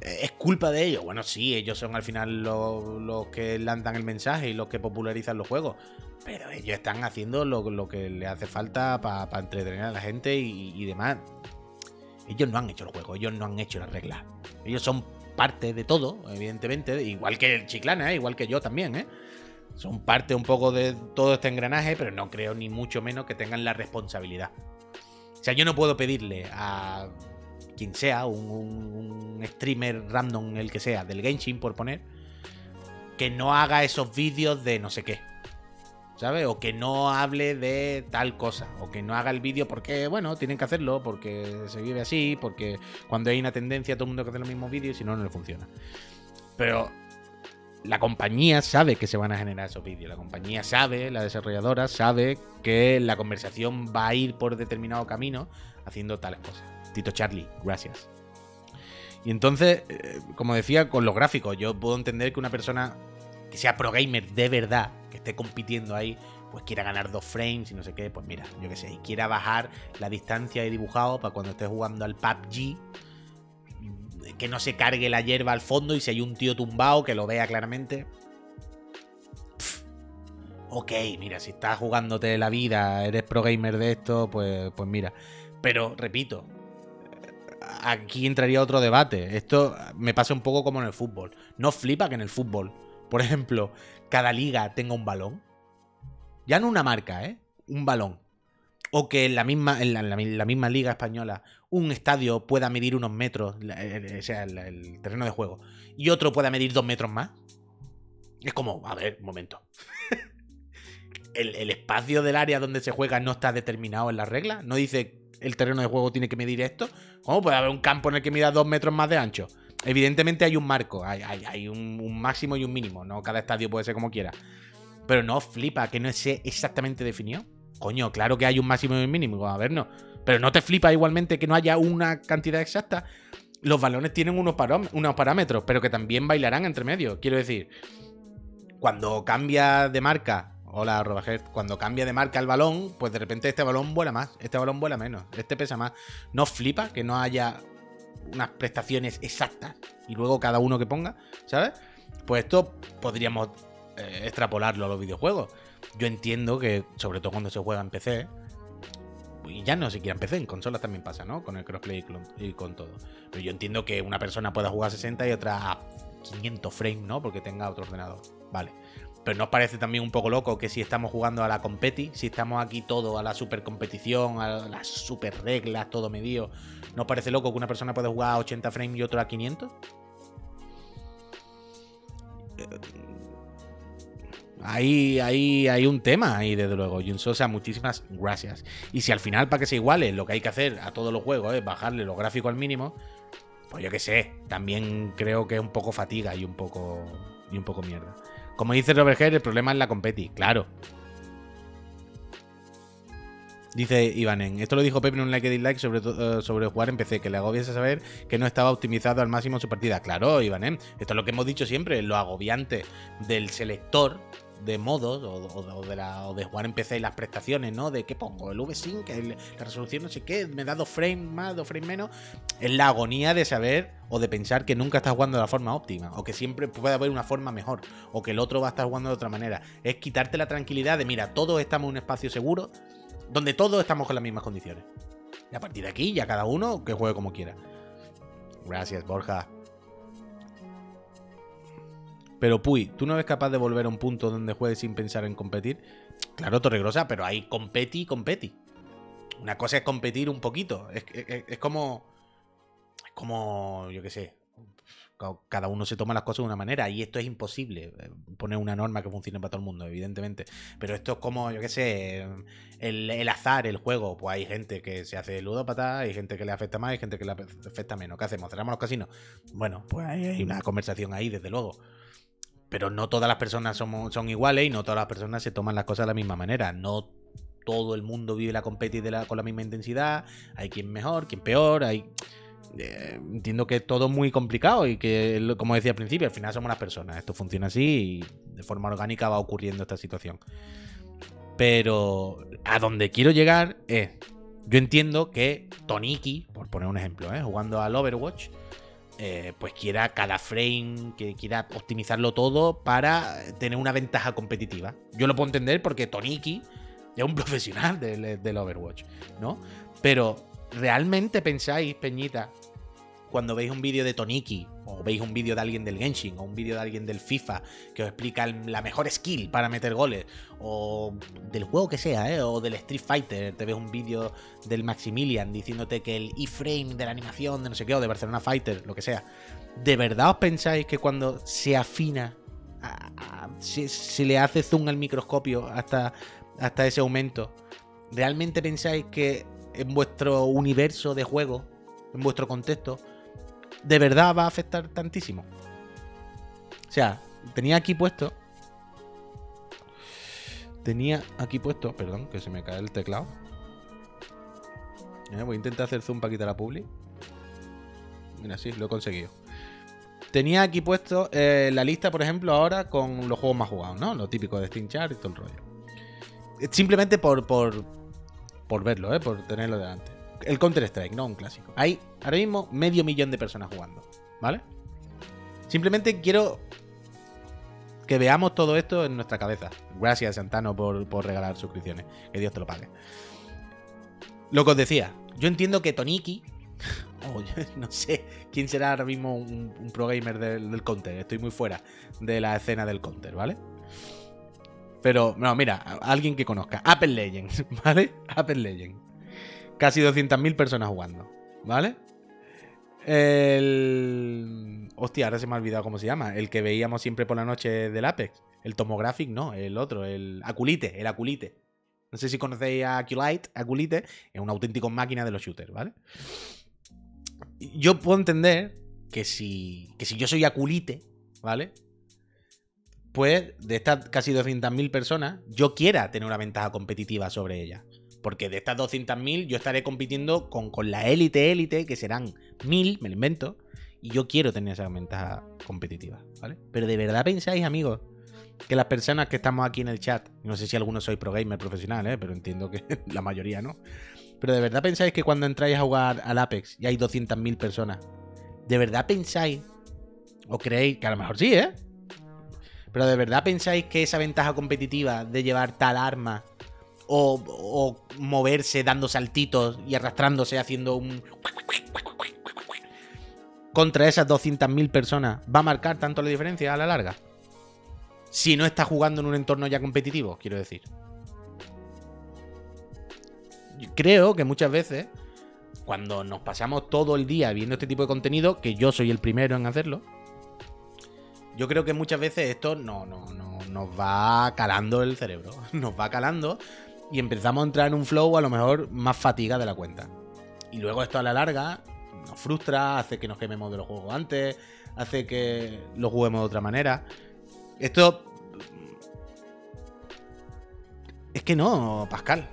¿Es culpa de ellos? Bueno, sí, ellos son al final los, los que lanzan el mensaje y los que popularizan los juegos. Pero ellos están haciendo lo, lo que le hace falta para entretener a la gente y, y demás. Ellos no han hecho el juego, ellos no han hecho las reglas. Ellos son parte de todo, evidentemente, igual que el Chiclana, ¿eh? igual que yo también, ¿eh? Son parte un poco de todo este engranaje, pero no creo ni mucho menos que tengan la responsabilidad. O sea, yo no puedo pedirle a quien sea, un, streamer random, el que sea, del Genshin por poner, que no haga esos vídeos de no sé qué. ¿Sabes? O que no hable de tal cosa. O que no haga el vídeo porque, bueno, tienen que hacerlo, porque se vive así, porque cuando hay una tendencia todo el mundo que hace los mismos vídeos y si no, no le funciona. Pero la compañía sabe que se van a generar esos vídeos. La compañía sabe, la desarrolladora sabe que la conversación va a ir por determinado camino haciendo tales cosas. Tito Charlie, gracias. Y entonces, eh, como decía, con los gráficos, yo puedo entender que una persona que sea pro gamer de verdad, que esté compitiendo ahí, pues quiera ganar dos frames y no sé qué, pues mira, yo qué sé, y quiera bajar la distancia de dibujado para cuando esté jugando al PUBG, que no se cargue la hierba al fondo y si hay un tío tumbado que lo vea claramente. Ok, mira, si estás jugándote la vida, eres pro gamer de esto, pues, pues mira. Pero, repito, aquí entraría otro debate. Esto me pasa un poco como en el fútbol. No flipa que en el fútbol, por ejemplo, cada liga tenga un balón. Ya no una marca, ¿eh? Un balón. O que en la misma, en la, misma liga española un estadio pueda medir unos metros, la- el- o sea, el, el terreno de juego, y otro pueda medir dos metros más. Es como, a ver, un momento. <laughs> el, el espacio del área donde se juega no está determinado en las reglas. No dice el terreno de juego tiene que medir esto. ¿Cómo puede haber un campo en el que mida dos metros más de ancho? Evidentemente hay un marco, hay, un, máximo y un mínimo, ¿no? Cada estadio puede ser como quiera. Pero no flipa que no esté exactamente definido. Coño, claro que hay un máximo y un mínimo, a ver, no. Pero no te flipa igualmente que no haya una cantidad exacta. Los balones tienen unos, unos parámetros, pero que también bailarán entre medio. Quiero decir, cuando cambia de marca, hola Robajert, cuando cambia de marca el balón, pues de repente este balón vuela más, este balón vuela menos, este pesa más. No flipa que no haya unas prestaciones exactas y luego cada uno que ponga, ¿sabes? Pues esto podríamos eh, extrapolarlo a los videojuegos. Yo entiendo que, sobre todo cuando se juega en PC, y ya no siquiera en PC, en consolas también pasa, ¿no? Con el crossplay y con todo. Pero yo entiendo que una persona pueda jugar a 60 y otra a 500 frames, ¿no? Porque tenga otro ordenador. Vale. Pero ¿nos parece también un poco loco que si estamos jugando a la competi, si estamos aquí todo a la super competición, a las super reglas, todo medido, ¿nos parece loco que una persona pueda jugar a 80 frames y otro a 500? Ahí, ahí hay un tema ahí, desde luego. Jun Sosa, muchísimas gracias. Y si al final, para que se iguale, lo que hay que hacer a todos los juegos es bajarle los gráficos al mínimo, pues yo qué sé. También creo que es un poco fatiga y un poco, y un poco mierda. Como dice Robert Head, el problema es la competi. Claro. Dice Ivanen, esto lo dijo Pepe en un like y dislike sobre, eh, sobre jugar en PC, que le agobiase saber que no estaba optimizado al máximo su partida. Claro, Ivanen, esto es lo que hemos dicho siempre, lo agobiante del selector de modos o, de la, o de jugar en PC y las prestaciones, ¿no? De qué pongo, el V-Sync, el- la resolución no sé qué, me da dos frames más, dos frames menos. Es la agonía de saber o de pensar que nunca estás jugando de la forma óptima, o que siempre puede haber una forma mejor, o que el otro va a estar jugando de otra manera. Es quitarte la tranquilidad de, mira, todos estamos en un espacio seguro, donde todos estamos con las mismas condiciones. Y a partir de aquí, ya cada uno que juegue como quiera. Gracias, Borja. Pero Puy, ¿tú no eres capaz de volver a un punto donde juegues sin pensar en competir? Claro, Torregrosa, pero hay competi y competi. Una cosa es competir un poquito. Es, es- como. Es como. Yo qué sé. ca- Cada uno se toma las cosas de una manera. Y esto es imposible. eh, Poner una norma que funcione para todo el mundo, evidentemente. Pero esto es como, yo qué sé. El, el azar, el juego. Pues hay gente que se hace ludópata, hay gente que le afecta más, hay gente que le afecta menos. ¿Qué hacemos? ¿Cerramos los casinos? Bueno, pues hay una conversación ahí, desde luego. Pero no todas las personas somos, son iguales y no todas las personas se toman las cosas de la misma manera. No todo el mundo vive la competi de la- con la misma intensidad. Hay quien mejor, quien peor. Hay. eh, entiendo que es todo muy complicado y que, como decía al principio, al final somos las personas. Esto funciona así y de forma orgánica va ocurriendo esta situación. Pero a donde quiero llegar es. Yo entiendo que Toniki, por poner un ejemplo, ¿eh? jugando al Overwatch, eh, pues quiera cada frame, que quiera optimizarlo todo para tener una ventaja competitiva. Yo lo puedo entender porque Toniki es un <laughs> profesional del, del Overwatch, ¿no? Pero, ¿realmente pensáis, Peñita, cuando veis un vídeo de Toniki, o veis un vídeo de alguien del Genshin, o un vídeo de alguien del FIFA, que os explica la mejor skill para meter goles, o del juego que sea, ¿eh? o del Street Fighter, te ves un vídeo del Maximilian diciéndote que el iframe de la animación de no sé qué, o de Barcelona Fighter, lo que sea, ¿de verdad os pensáis que cuando se afina, se, se le hace zoom al microscopio hasta, hasta ese aumento, ¿realmente pensáis que en vuestro universo de juego, en vuestro contexto, de verdad va a afectar tantísimo? O sea, tenía aquí puesto. Tenía aquí puesto. Perdón, que se me cae el teclado. Eh, voy a intentar hacer zoom para quitar la publi. Mira, sí, lo he conseguido. Tenía aquí puesto eh, la lista, por ejemplo, ahora con los juegos más jugados, ¿no? Lo típico de Steam y todo el rollo. Eh, Simplemente por, por, por verlo, ¿eh? Por tenerlo delante. El Counter-Strike, no un clásico. Hay ahora mismo medio millón de personas jugando, ¿vale? Simplemente quiero que veamos todo esto en nuestra cabeza. Gracias, Santano, por, por regalar suscripciones. Que Dios te lo pague. Lo que os decía, yo entiendo que Toniki, <laughs> o yo no sé quién será ahora mismo un, un pro gamer del, del counter, estoy muy fuera de la escena del counter, ¿vale? Pero, no, mira, alguien que conozca. Apple Legends, <laughs> ¿vale? Apple Legends. Casi 200.000 personas jugando, ¿vale? El. Hostia, ahora se me ha olvidado cómo se llama. El que veíamos siempre por la noche del Apex. El Tomographic, no, el otro, el Aculite, el Aculite. No sé si conocéis a Aculite, Aculite, es una auténtica máquina de los shooters, ¿vale? Yo puedo entender que si, que si yo soy Aculite, ¿vale? Pues de estas casi 200.000 personas, yo quiera tener una ventaja competitiva sobre ellas. Porque de estas 200.000 yo estaré compitiendo con, con la élite élite, que serán 1.000, me lo invento, y yo quiero tener esa ventaja competitiva, ¿vale? Pero de verdad pensáis, amigos, que las personas que estamos aquí en el chat, no sé si algunos sois pro gamer profesional, ¿eh? pero entiendo que <laughs> la mayoría no. Pero de verdad pensáis que cuando entráis a jugar al Apex y hay 200.000 personas, ¿de verdad pensáis o creéis que a lo mejor sí, ¿eh? Pero de verdad pensáis que esa ventaja competitiva de llevar tal arma o, moverse dando saltitos y arrastrándose haciendo un... contra esas 200.000 personas va a marcar tanto la diferencia a la larga? Si no está jugando en un entorno ya competitivo, quiero decir. Creo que muchas veces, cuando nos pasamos todo el día viendo este tipo de contenido, que yo soy el primero en hacerlo, yo creo que muchas veces esto no, no, no, nos va calando el cerebro. <laughs> Nos va calando y empezamos a entrar en un flow a lo mejor más fatiga de la cuenta. Y luego esto a la larga nos frustra, hace que nos quememos de los juegos antes, hace que lo juguemos de otra manera. Esto... Es que no, Pascal.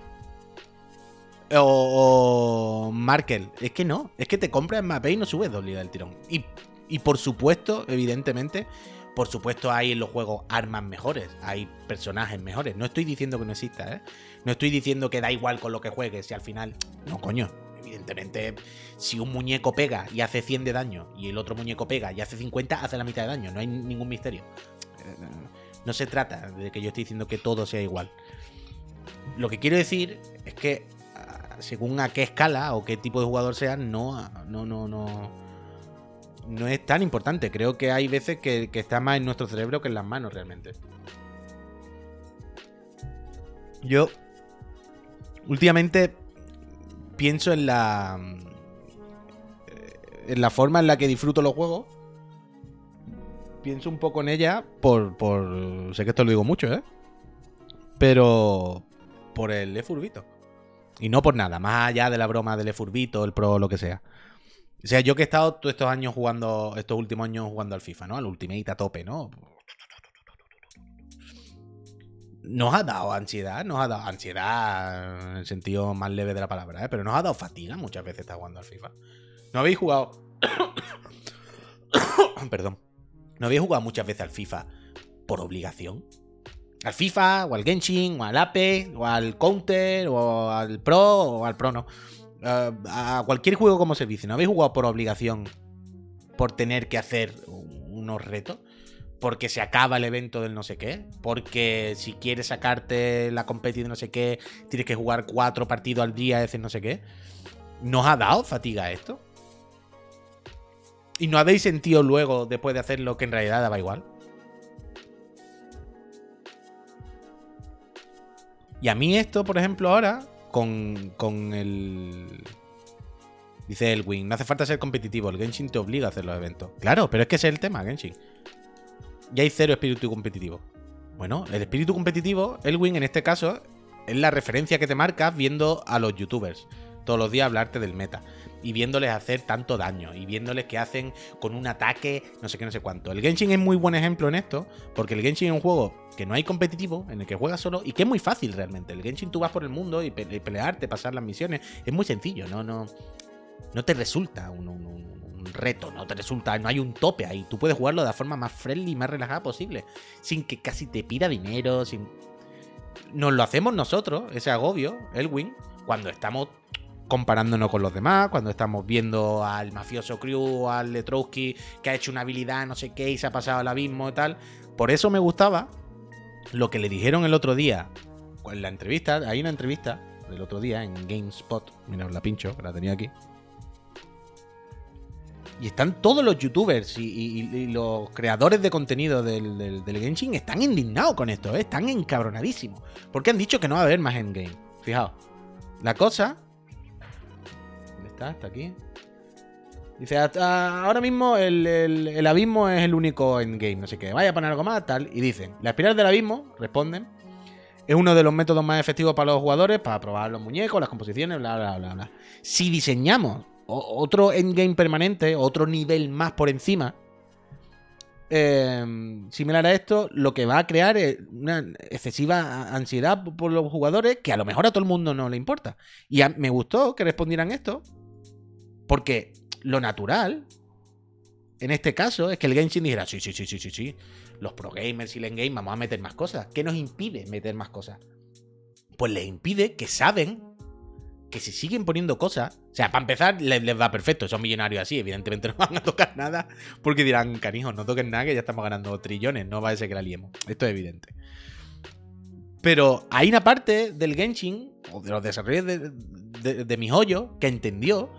O, Markel. Es que no. Es que te compras Mbappé y no subes dos ligas del tirón. Y, y por supuesto, evidentemente, por supuesto hay en los juegos armas mejores, hay personajes mejores. No estoy diciendo que no exista, ¿eh? No estoy diciendo que da igual con lo que juegues y al final... No, coño. Evidentemente, si un muñeco pega y hace 100 de daño y el otro muñeco pega y hace 50, hace la mitad de daño. No hay ningún misterio. No se trata de que yo esté diciendo que todo sea igual. Lo que quiero decir es que ah, según a qué escala o qué tipo de jugador seas, no, no, no, no, no es tan importante. Creo que hay veces que, está más en nuestro cerebro que en las manos realmente. Yo últimamente pienso en la en la forma en la que disfruto los juegos. Pienso un poco en ella por, por sé que esto lo digo mucho, ¿eh? Pero por el Efurbito. Y no por nada, más allá de la broma del Efurbito, el Pro, lo que sea. O sea, yo que he estado todos estos años jugando, estos últimos años jugando al FIFA, ¿no? Al Ultimate a tope, ¿no? Nos ha dado ansiedad, nos ha dado ansiedad en el sentido más leve de la palabra, ¿eh? Pero nos ha dado fatiga muchas veces estar jugando al FIFA. ¿No habéis jugado? <coughs> Perdón. ¿No habéis jugado muchas veces al FIFA por obligación? Al FIFA, o al Genshin, o al Apex, o al Counter, o al Pro, o al Pro no. A cualquier juego como servicio. ¿No habéis jugado por obligación? Por tener que hacer unos retos. Porque se acaba el evento del no sé qué. Porque si quieres sacarte la competición de no sé qué, tienes que jugar cuatro partidos al día, decir no sé qué. ¿Nos ha dado fatiga esto? ¿Y no habéis sentido luego, después de hacerlo, que en realidad daba igual? Y a mí esto, por ejemplo, ahora, con, con el... Dice Elwin, no hace falta ser competitivo, el Genshin te obliga a hacer los eventos. Claro, pero es que ese es el tema, Genshin. Ya hay cero espíritu competitivo. Bueno, el espíritu competitivo, Elwin, en este caso, es la referencia que te marcas viendo a los youtubers todos los días hablarte del meta y viéndoles hacer tanto daño y viéndoles que hacen con un ataque no sé qué, no sé cuánto. El Genshin es muy buen ejemplo en esto, porque el Genshin es un juego que no hay competitivo, en el que juegas solo y que es muy fácil realmente. El Genshin tú vas por el mundo y, pe y pelearte, pasar las misiones, es muy sencillo, no, no, no te resulta un, reto, no te resulta, no hay un tope ahí. Tú puedes jugarlo de la forma más friendly y más relajada posible, sin que casi te pida dinero, sin... Nos lo hacemos nosotros, ese agobio, Elwin, cuando estamos comparándonos con los demás, cuando estamos viendo al mafioso Crew, al Letrowski, que ha hecho una habilidad, no sé qué, y se ha pasado al abismo y tal. Por eso me gustaba lo que le dijeron el otro día, en la entrevista, hay una entrevista del otro día en GameSpot, mira, la pincho, la tenía aquí. Y están todos los youtubers y los creadores de contenido del, del, del Genshin están indignados con esto, ¿eh? están encabronadísimos. Porque han dicho que no va a haber más endgame. Fijaos. La cosa. ¿Dónde está? Está aquí. Dice, "Hasta ahora mismo el, el- abismo es el único endgame, sé qué. Vaya a poner algo más, tal. Y dicen, la espiral del abismo, responden, es uno de los métodos más efectivos para los jugadores, para probar los muñecos, las composiciones, bla, bla, bla, bla. Si diseñamos otro endgame permanente, otro nivel más por encima, eh, similar a esto, lo que va a crear es una excesiva ansiedad por los jugadores que a lo mejor a todo el mundo no le importa. Y me gustó que respondieran esto, porque lo natural, en este caso, es que el Genshin dijera, sí, sí, sí, sí, sí, sí, los pro gamers y el endgame vamos a meter más cosas. ¿Qué nos impide meter más cosas? Pues les impide que saben que si siguen poniendo cosas, o sea, para empezar, les, va perfecto, son millonarios así, evidentemente <laughs> no van a tocar nada, porque dirán, canijos, no toquen nada, que ya estamos ganando trillones, no va a ser que la liemos. Esto es evidente. Pero hay una parte del Genshin, o de los desarrollos de, de, de que entendió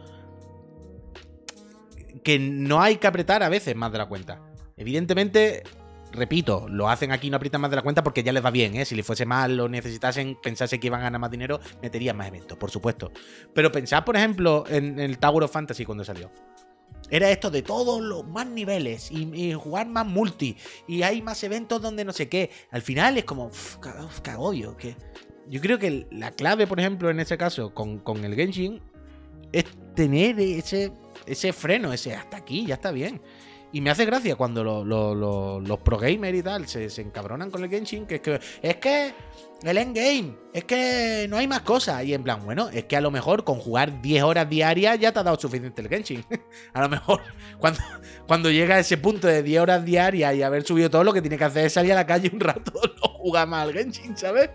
que no hay que apretar a veces más de la cuenta. Evidentemente, repito, lo hacen aquí, no aprietan más de la cuenta porque ya les va bien, ¿eh? Si les fuese mal o necesitasen, pensase que iban a ganar más dinero, meterían más eventos, por supuesto. Pero pensad, por ejemplo, en el Tower of Fantasy cuando salió. Era esto de todos los más niveles y, jugar más multi y hay más eventos donde no sé qué. Al final es como, uf, ca- uf, ca- obvio, que yo creo que la clave, por ejemplo, en ese caso con, con el Genshin es tener ese, ese freno, ese hasta aquí, ya está bien. Y me hace gracia cuando lo- lo- lo- los pro gamers y tal se, se encabronan con el Genshin, que es que es que el endgame, es que no hay más cosas. Y en plan, bueno, es que a lo mejor con jugar 10 horas diarias ya te ha dado suficiente el Genshin. <laughs> a lo mejor cuando, cuando llega a ese punto de 10 horas diarias y haber subido todo, lo que tiene que hacer es salir a la calle un rato, <laughs> no jugar más al Genshin, ¿sabes?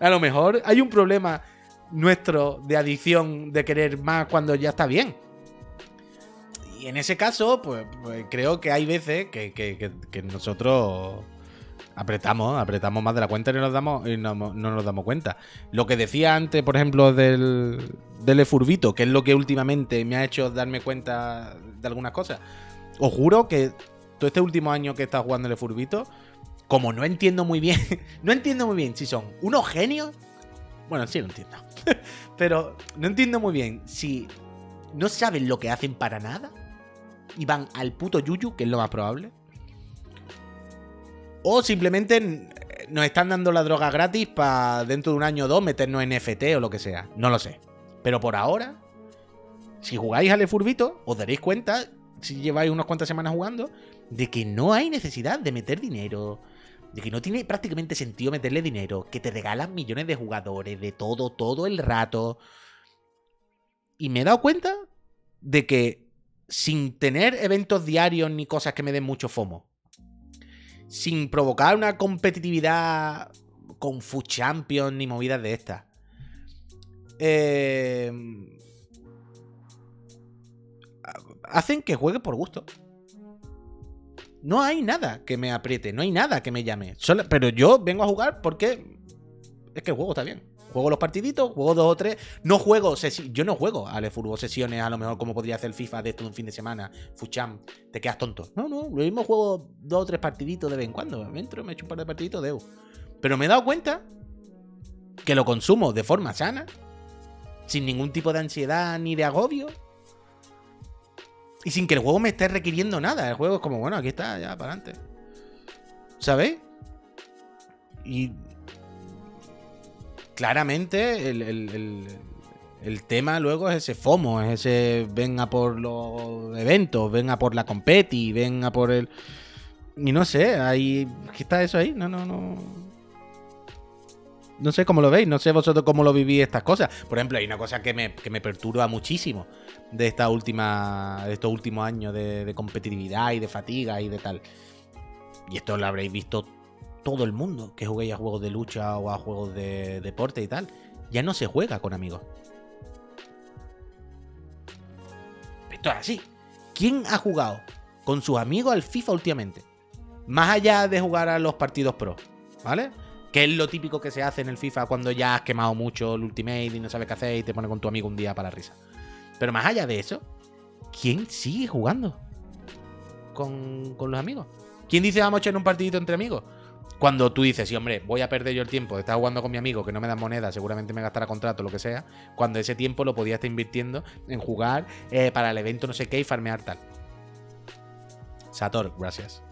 A lo mejor hay un problema nuestro de adicción de querer más cuando ya está bien. Y en ese caso, pues, pues creo que hay veces que, que- nosotros apretamos, apretamos más de la cuenta y no nos damos, no, no nos damos cuenta. Lo que decía antes, por ejemplo, del, del Efurbito, que es lo que últimamente me ha hecho darme cuenta de algunas cosas. Os juro que todo este último año que he estado jugando el Efurbito, como no entiendo muy bien, <laughs> no entiendo muy bien si son unos genios. Bueno, sí lo entiendo. <laughs> Pero no entiendo muy bien si no saben lo que hacen para nada y van al puto yuyu, que es lo más probable. O simplemente n- nos están dando la droga gratis para dentro de un año o dos meternos en NFT o lo que sea. No lo sé. Pero por ahora, si jugáis al Furbito, os daréis cuenta, si lleváis unas cuantas semanas jugando, de que no hay necesidad de meter dinero. De que no tiene prácticamente sentido meterle dinero. Que te regalan millones de jugadores, de todo, todo el rato. Y me he dado cuenta de que sin tener eventos diarios ni cosas que me den mucho FOMO, sin provocar una competitividad con Food Champions ni movidas de estas, eh, hacen que juegue por gusto. No hay nada que me apriete, no hay nada que me llame. Solo- pero yo vengo a jugar porque es que el juego está bien. Juego los partiditos, juego dos o tres. No juego, yo no juego a fútbol sesiones, a lo mejor como podría hacer FIFA de esto de un fin de semana, Fucham, te quedas tonto. No, no, lo mismo juego dos o tres partiditos de vez en cuando. Me entro, me echo un par de partiditos, debo. Pero me he dado cuenta que lo consumo de forma sana, sin ningún tipo de ansiedad ni de agobio. Y sin que el juego me esté requiriendo nada. El juego es como, bueno, aquí está, ya, para adelante. ¿Sabéis? Y claramente el, el- el- tema luego es ese FOMO, es ese venga por los eventos, venga por la competi, venga por el... Y no sé, ahí... ¿Qué está eso ahí? No, no, no... No sé cómo lo veis, no sé vosotros cómo lo vivís estas cosas. Por ejemplo, hay una cosa que me, que me perturba muchísimo de esta última. de estos últimos años de, de competitividad y de fatiga y de tal. Y esto lo habréis visto todo el mundo que juguéis a juegos de lucha o a juegos de deporte y tal. Ya no se juega con amigos. Esto es así. ¿Quién ha jugado con sus amigos al FIFA últimamente? Más allá de jugar a los partidos pro, ¿vale? Que es lo típico que se hace en el FIFA cuando ya has quemado mucho el Ultimate y no sabes qué hacer y te pone con tu amigo un día para la risa. Pero más allá de eso, ¿quién sigue jugando con, con los amigos? ¿Quién dice vamos a echar un partidito entre amigos? Cuando tú dices, sí, hombre, voy a perder yo el tiempo de estar jugando con mi amigo que no me da moneda, seguramente me gastará contrato, lo que sea, cuando ese tiempo lo podía estar invirtiendo en jugar eh, para el evento no sé qué y farmear tal. Sator, gracias.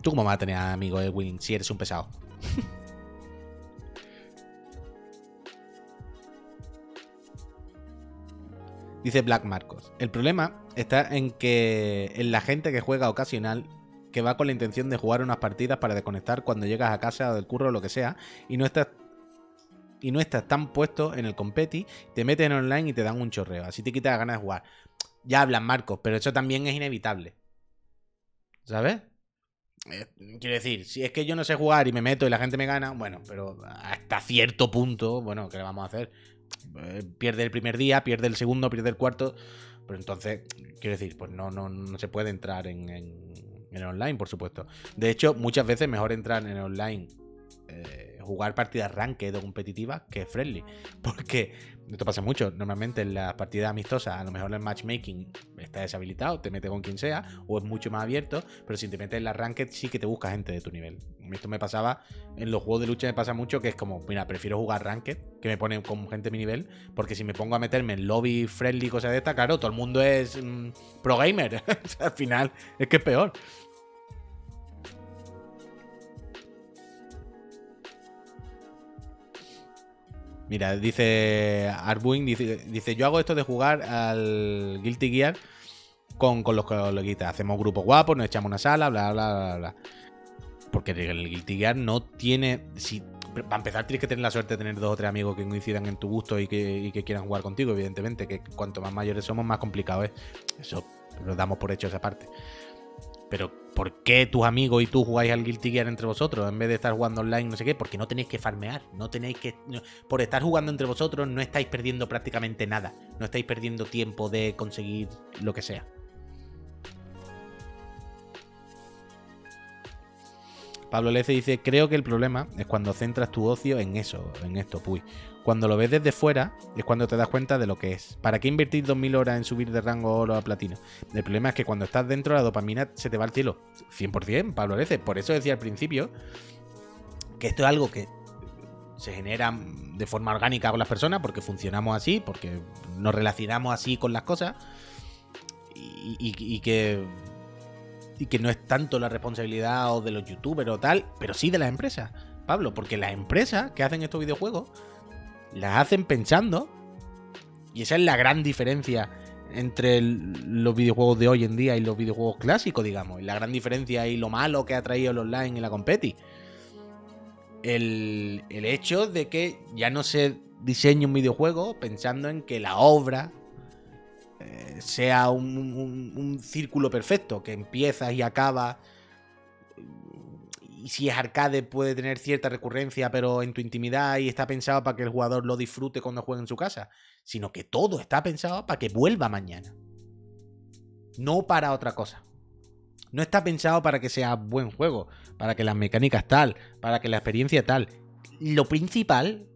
¿Tú cómo vas a tener amigos, Edwin, si eres un pesado? <laughs> Dice Black Marcos. El problema está en que en la gente que juega ocasional, que va con la intención de jugar unas partidas para desconectar cuando llegas a casa o del curro o lo que sea, y no estás y no estás tan puesto en el competi, te meten en online y te dan un chorreo. Así te quitas ganas de jugar. Ya hablan Marcos, pero eso también es inevitable. ¿Sabes? Eh, quiero decir, si es que yo no sé jugar y me meto y la gente me gana, bueno, pero hasta cierto punto, bueno, ¿qué le vamos a hacer? Eh, pierde el primer día, pierde el segundo, pierde el cuarto. Pero entonces, quiero decir, pues no, no, no se puede entrar en, en, en el online, por supuesto. De hecho, muchas veces mejor entrar en el online. eh, jugar partidas ranked o competitivas que friendly. <laughs> Porque esto pasa mucho. Normalmente en las partidas amistosas, a lo mejor el matchmaking está deshabilitado, te mete con quien sea, o es mucho más abierto. Pero si te metes en la ranked, sí que te busca gente de tu nivel. Esto me pasaba en los juegos de lucha, me pasa mucho que es como, mira, prefiero jugar ranked, que me ponen con gente de mi nivel. Porque si me pongo a meterme en lobby friendly cosas de esta, claro, todo el mundo es mm, pro gamer. <laughs> Al final, es que es peor. Mira, dice Arbuin, dice, yo hago esto de jugar al Guilty Gear con, con los coleguitas. Hacemos grupos guapos, nos echamos una sala, bla, bla, bla, bla. Porque el Guilty Gear no tiene... Si, para empezar tienes que tener la suerte de tener dos o tres amigos que coincidan en tu gusto y que, y que quieran jugar contigo, evidentemente. Que cuanto más mayores somos, más complicado es. Eso lo damos por hecho esa parte. Pero ¿por qué tus amigos y tú jugáis al Guilty Gear entre vosotros en vez de estar jugando online, no sé qué? Porque no tenéis que farmear, no tenéis que... por estar jugando entre vosotros no estáis perdiendo prácticamente nada, no estáis perdiendo tiempo de conseguir lo que sea. Pablo Lece dice, creo que el problema es cuando centras tu ocio en eso, en esto, puy. Cuando lo ves desde fuera es cuando te das cuenta de lo que es. ¿Para qué invertir 2.000 horas en subir de rango oro a platino? El problema es que cuando estás dentro la dopamina se te va al cielo. 100%, Pablo Lece. Por eso decía al principio que esto es algo que se genera de forma orgánica con las personas, porque funcionamos así, porque nos relacionamos así con las cosas, y, que, y que no es tanto la responsabilidad o de los youtubers o tal, pero sí de las empresas, Pablo, porque las empresas que hacen estos videojuegos las hacen pensando, y esa es la gran diferencia entre los videojuegos de hoy en día y los videojuegos clásicos, digamos, y la gran diferencia y lo malo que ha traído el online y la competi. El, el hecho de que ya no se diseña un videojuego pensando en que la obra eh, sea un, círculo perfecto, que empieza y acaba. Y si es arcade puede tener cierta recurrencia, pero en tu intimidad y está pensado para que el jugador lo disfrute cuando juegue en su casa. Sino que todo está pensado para que vuelva mañana. No para otra cosa. No está pensado para que sea buen juego, para que las mecánicas tal, para que la experiencia tal. Lo principal,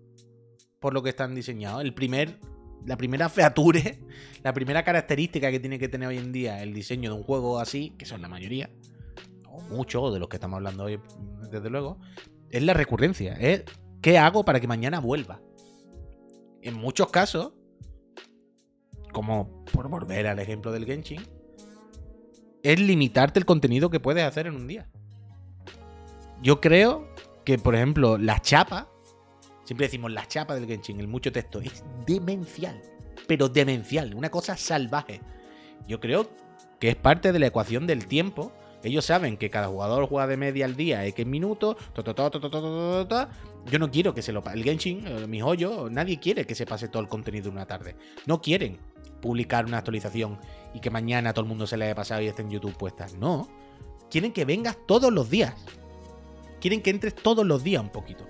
por lo que están diseñados, el primer, la primera feature, <laughs> la primera característica que tiene que tener hoy en día el diseño de un juego así, que son la mayoría, o muchos de los que estamos hablando hoy, desde luego, es la recurrencia. Es qué hago para que mañana vuelva. En muchos casos, como por volver al ejemplo del Genshin, es limitarte el contenido que puedes hacer en un día. Yo creo que, por ejemplo, la chapa, Siempre decimos la chapa del Genshin, el mucho texto. Es demencial, pero demencial, una cosa salvaje. Yo creo que es parte de la ecuación del tiempo. Ellos saben que cada jugador juega de media al día X minutos. Yo no quiero que se lo pase. El Genshin, eh, mi joyo, nadie quiere que se pase todo el contenido en una tarde. No quieren publicar una actualización y que mañana todo el mundo se le haya pasado y esté en YouTube puestas. No. Quieren que vengas todos los días. Quieren que entres todos los días un poquito.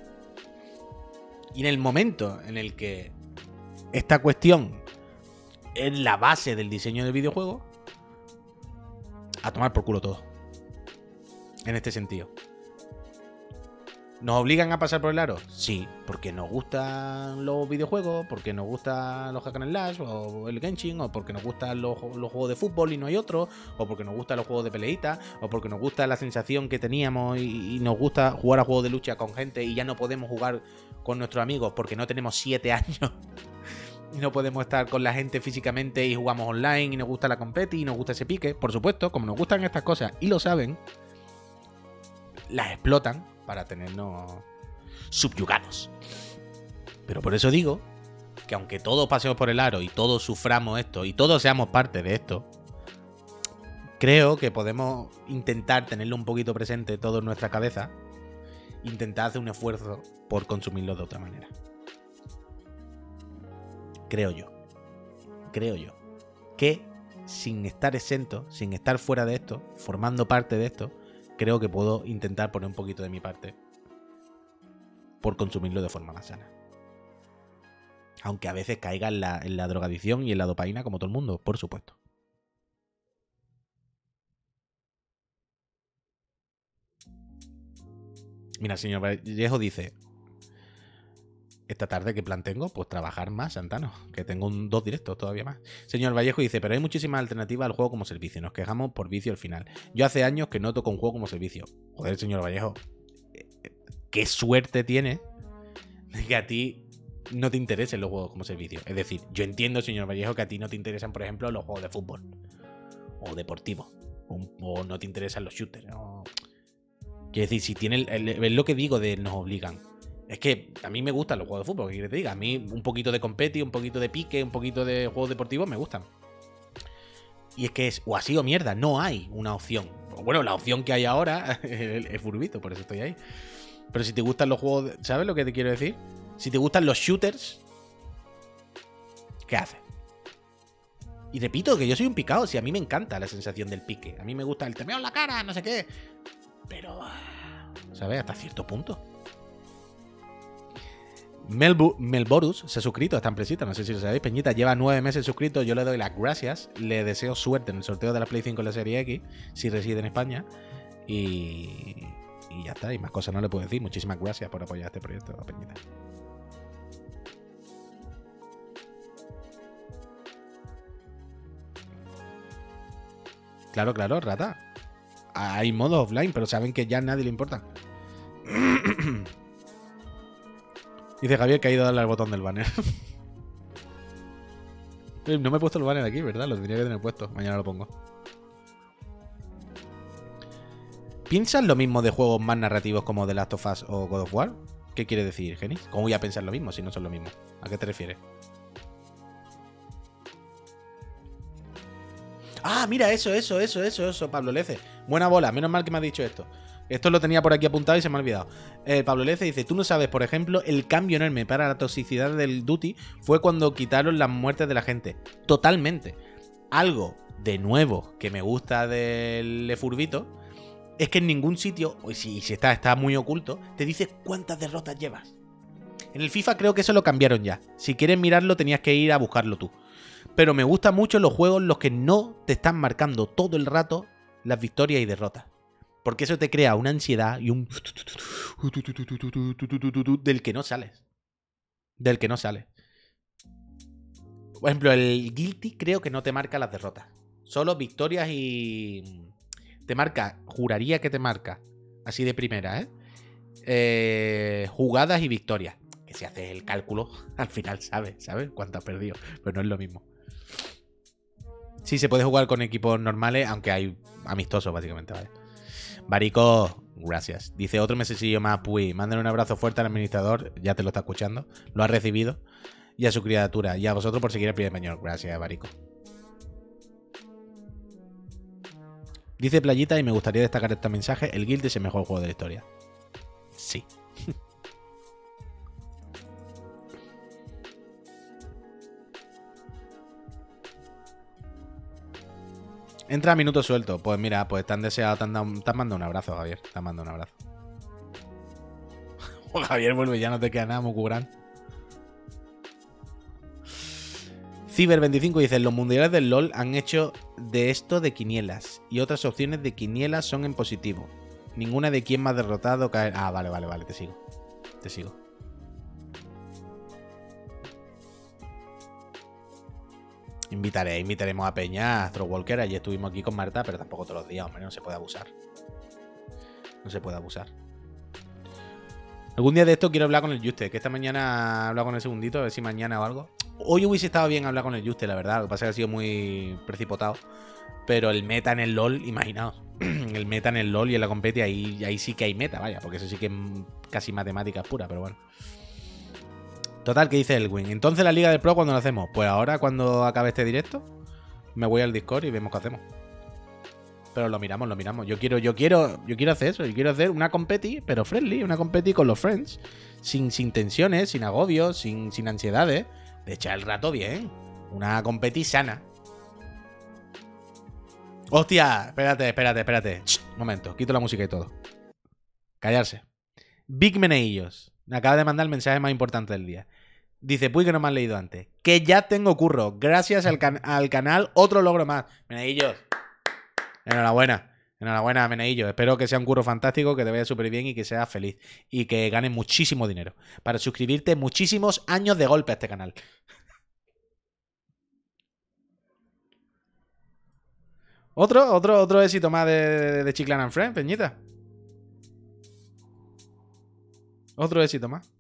Y en el momento en el que esta cuestión es la base del diseño del videojuego, a tomar por culo todo. En este sentido. ¿Nos obligan a pasar por el aro? Sí, porque nos gustan los videojuegos, porque nos gustan los Hack and Slash o el Genshin, o porque nos gustan los, los juegos de fútbol y no hay otro, o porque nos gustan los juegos de peleita, o porque nos gusta la sensación que teníamos y, y nos gusta jugar a juegos de lucha con gente y ya no podemos jugar con nuestros amigos porque no tenemos 7 <laughs> años y no podemos estar con la gente físicamente y jugamos online y nos gusta la competi y nos gusta ese pique, por supuesto, como nos gustan estas cosas y lo saben, las explotan para tenernos subyugados. Pero por eso digo que aunque todos pasemos por el aro y todos suframos esto y todos seamos parte de esto, creo que podemos intentar tenerlo un poquito presente todo en nuestra cabeza, intentar hacer un esfuerzo por consumirlo de otra manera. Creo yo. Creo yo. Que sin estar exento, sin estar fuera de esto, formando parte de esto, creo que puedo intentar poner un poquito de mi parte por consumirlo de forma más sana. Aunque a veces caiga en la, drogadicción y en la dopaína como todo el mundo, por supuesto. Mira, señor Vallejo dice, esta tarde, ¿qué plan tengo? Pues trabajar más, Santano, que tengo un, dos directos todavía más. Señor Vallejo dice, pero hay muchísimas alternativas al juego como servicio. Nos quejamos por vicio al final. Yo hace años que no toco un juego como servicio. Joder, señor Vallejo, eh, qué suerte tiene que a ti no te interesen los juegos como servicio. Es decir, yo entiendo, señor Vallejo, que a ti no te interesan, por ejemplo, los juegos de fútbol o deportivos. O, no te interesan los shooters. o- Quiero decir, si tiene es lo que digo de nos obligan. Es que a mí me gustan los juegos de fútbol, ¿qué quieres que te diga? A mí un poquito de competi, un poquito de pique, un poquito de juegos deportivos me gustan. Y es que es o así o mierda, no hay una opción. Bueno, la opción que hay ahora <laughs> es Furbito, por eso estoy ahí. Pero si te gustan los juegos, ¿sabes lo que te quiero decir? Si te gustan los shooters, ¿qué haces? Y repito que yo soy un picado, si a mí me encanta la sensación del pique. A mí me gusta el te en la cara, no sé qué. Pero, ¿sabes? Hasta cierto punto. Melbu- Melborus se ha suscrito a esta empresita, no sé si lo sabéis. Peñita lleva nueve meses suscrito. Yo le doy las gracias. Le deseo suerte en el sorteo de la Play 5 en la Serie X, si reside en España. Y, y ya está. Y más cosas no le puedo decir. Muchísimas gracias por apoyar este proyecto, Peñita. Claro, claro, rata. Hay modos offline, pero saben que ya a nadie le importa. <clears throat> Dice Javier que ha ido a darle al botón del banner. <laughs> No me he puesto el banner aquí, ¿verdad? Lo tendría que tener puesto. Mañana lo pongo. ¿Piensas lo mismo de juegos más narrativos como The Last of Us o God of War? ¿Qué quiere decir, Genis? ¿Cómo voy a pensar lo mismo si no son lo mismo? ¿A qué te refieres? Ah, mira, eso, eso, eso, eso, eso, Pablo Lece. Buena bola, menos mal que me has dicho esto. Esto lo tenía por aquí apuntado y se me ha olvidado. Eh, Pablo Lece dice, tú no sabes, por ejemplo, el cambio enorme para la toxicidad del Duty fue cuando quitaron las muertes de la gente. Totalmente. Algo de nuevo que me gusta del Lefurbito es que en ningún sitio, y si, si está, está muy oculto, te dice cuántas derrotas llevas. En el FIFA creo que eso lo cambiaron ya. Si quieres mirarlo tenías que ir a buscarlo tú. Pero me gustan mucho los juegos en los que no te están marcando todo el rato las victorias y derrotas. Porque eso te crea una ansiedad y un... del que no sales. Del que no sales. Por ejemplo, el Guilty creo que no te marca las derrotas. Solo victorias y... Te marca, juraría que te marca, así de primera, ¿eh? Eh, jugadas y victorias. Que si haces el cálculo, <laughs> al final sabes, ¿sabes? Cuánto has perdido. Pero no es lo mismo. Sí, se puede jugar con equipos normales, aunque hay amistosos, básicamente, ¿vale? Barico, gracias. Dice otro mesecillo más, Puy. Manden un abrazo fuerte al administrador, ya te lo está escuchando, lo ha recibido. Y a su criatura, y a vosotros por seguir el primer español. Gracias, Barico. Dice Playita, y me gustaría destacar este mensaje: el Guild es el mejor juego de la historia. Sí. Entra a minuto suelto. Pues mira, pues te han deseado, te han, te han mandado un abrazo, Javier. Te han mandado un abrazo. Oh, <laughs> Javier, vuelve, ya no te queda nada, Mukuran. Ciber25 dice: Los mundiales del LOL han hecho de esto de quinielas. Y otras opciones de quinielas son en positivo. Ninguna de quién más derrotado caer. Ah, vale, vale, vale, te sigo. Te sigo. Invitaré, invitaremos a Peña, a Astro Walker. Ayer estuvimos aquí con Marta, pero tampoco todos los días, hombre, no se puede abusar. No se puede abusar. Algún día de esto quiero hablar con el Juste, que esta mañana he hablado con el segundito, a ver si mañana o algo. Hoy hubiese estado bien hablar con el Juste, la verdad. Lo que pasa es que ha sido muy precipitado. Pero el meta en el LOL, imaginaos. <clears throat> el meta en el LOL y en la competi, ahí, ahí sí que hay meta, vaya, porque eso sí que es casi matemáticas pura, pero bueno. Total, ¿qué dice Elwin? Entonces la Liga del Pro, ¿cuándo lo hacemos? Pues ahora, cuando acabe este directo, me voy al Discord y vemos qué hacemos. Pero lo miramos, lo miramos. Yo quiero, yo quiero, yo quiero hacer eso. Yo quiero hacer una competi, pero friendly, una competi con los friends. Sin, sin tensiones, sin agobios, sin, sin ansiedades. De echar el rato bien. Una competi sana. Hostia, espérate, espérate, espérate. Ch, momento, quito la música y todo. Callarse. Big Meneillos. Me acaba de mandar el mensaje más importante del día. Dice, puy que no me has leído antes. Que ya tengo curro. Gracias al, can- al canal, otro logro más. Meneillos. Enhorabuena. Enhorabuena, Meneillos. Espero que sea un curro fantástico, que te vaya súper bien y que seas feliz. Y que ganes muchísimo dinero. Para suscribirte muchísimos años de golpe a este canal. Otro, otro, otro éxito más de, de, de Chiclan and Friends, Peñita. Otro éxito más.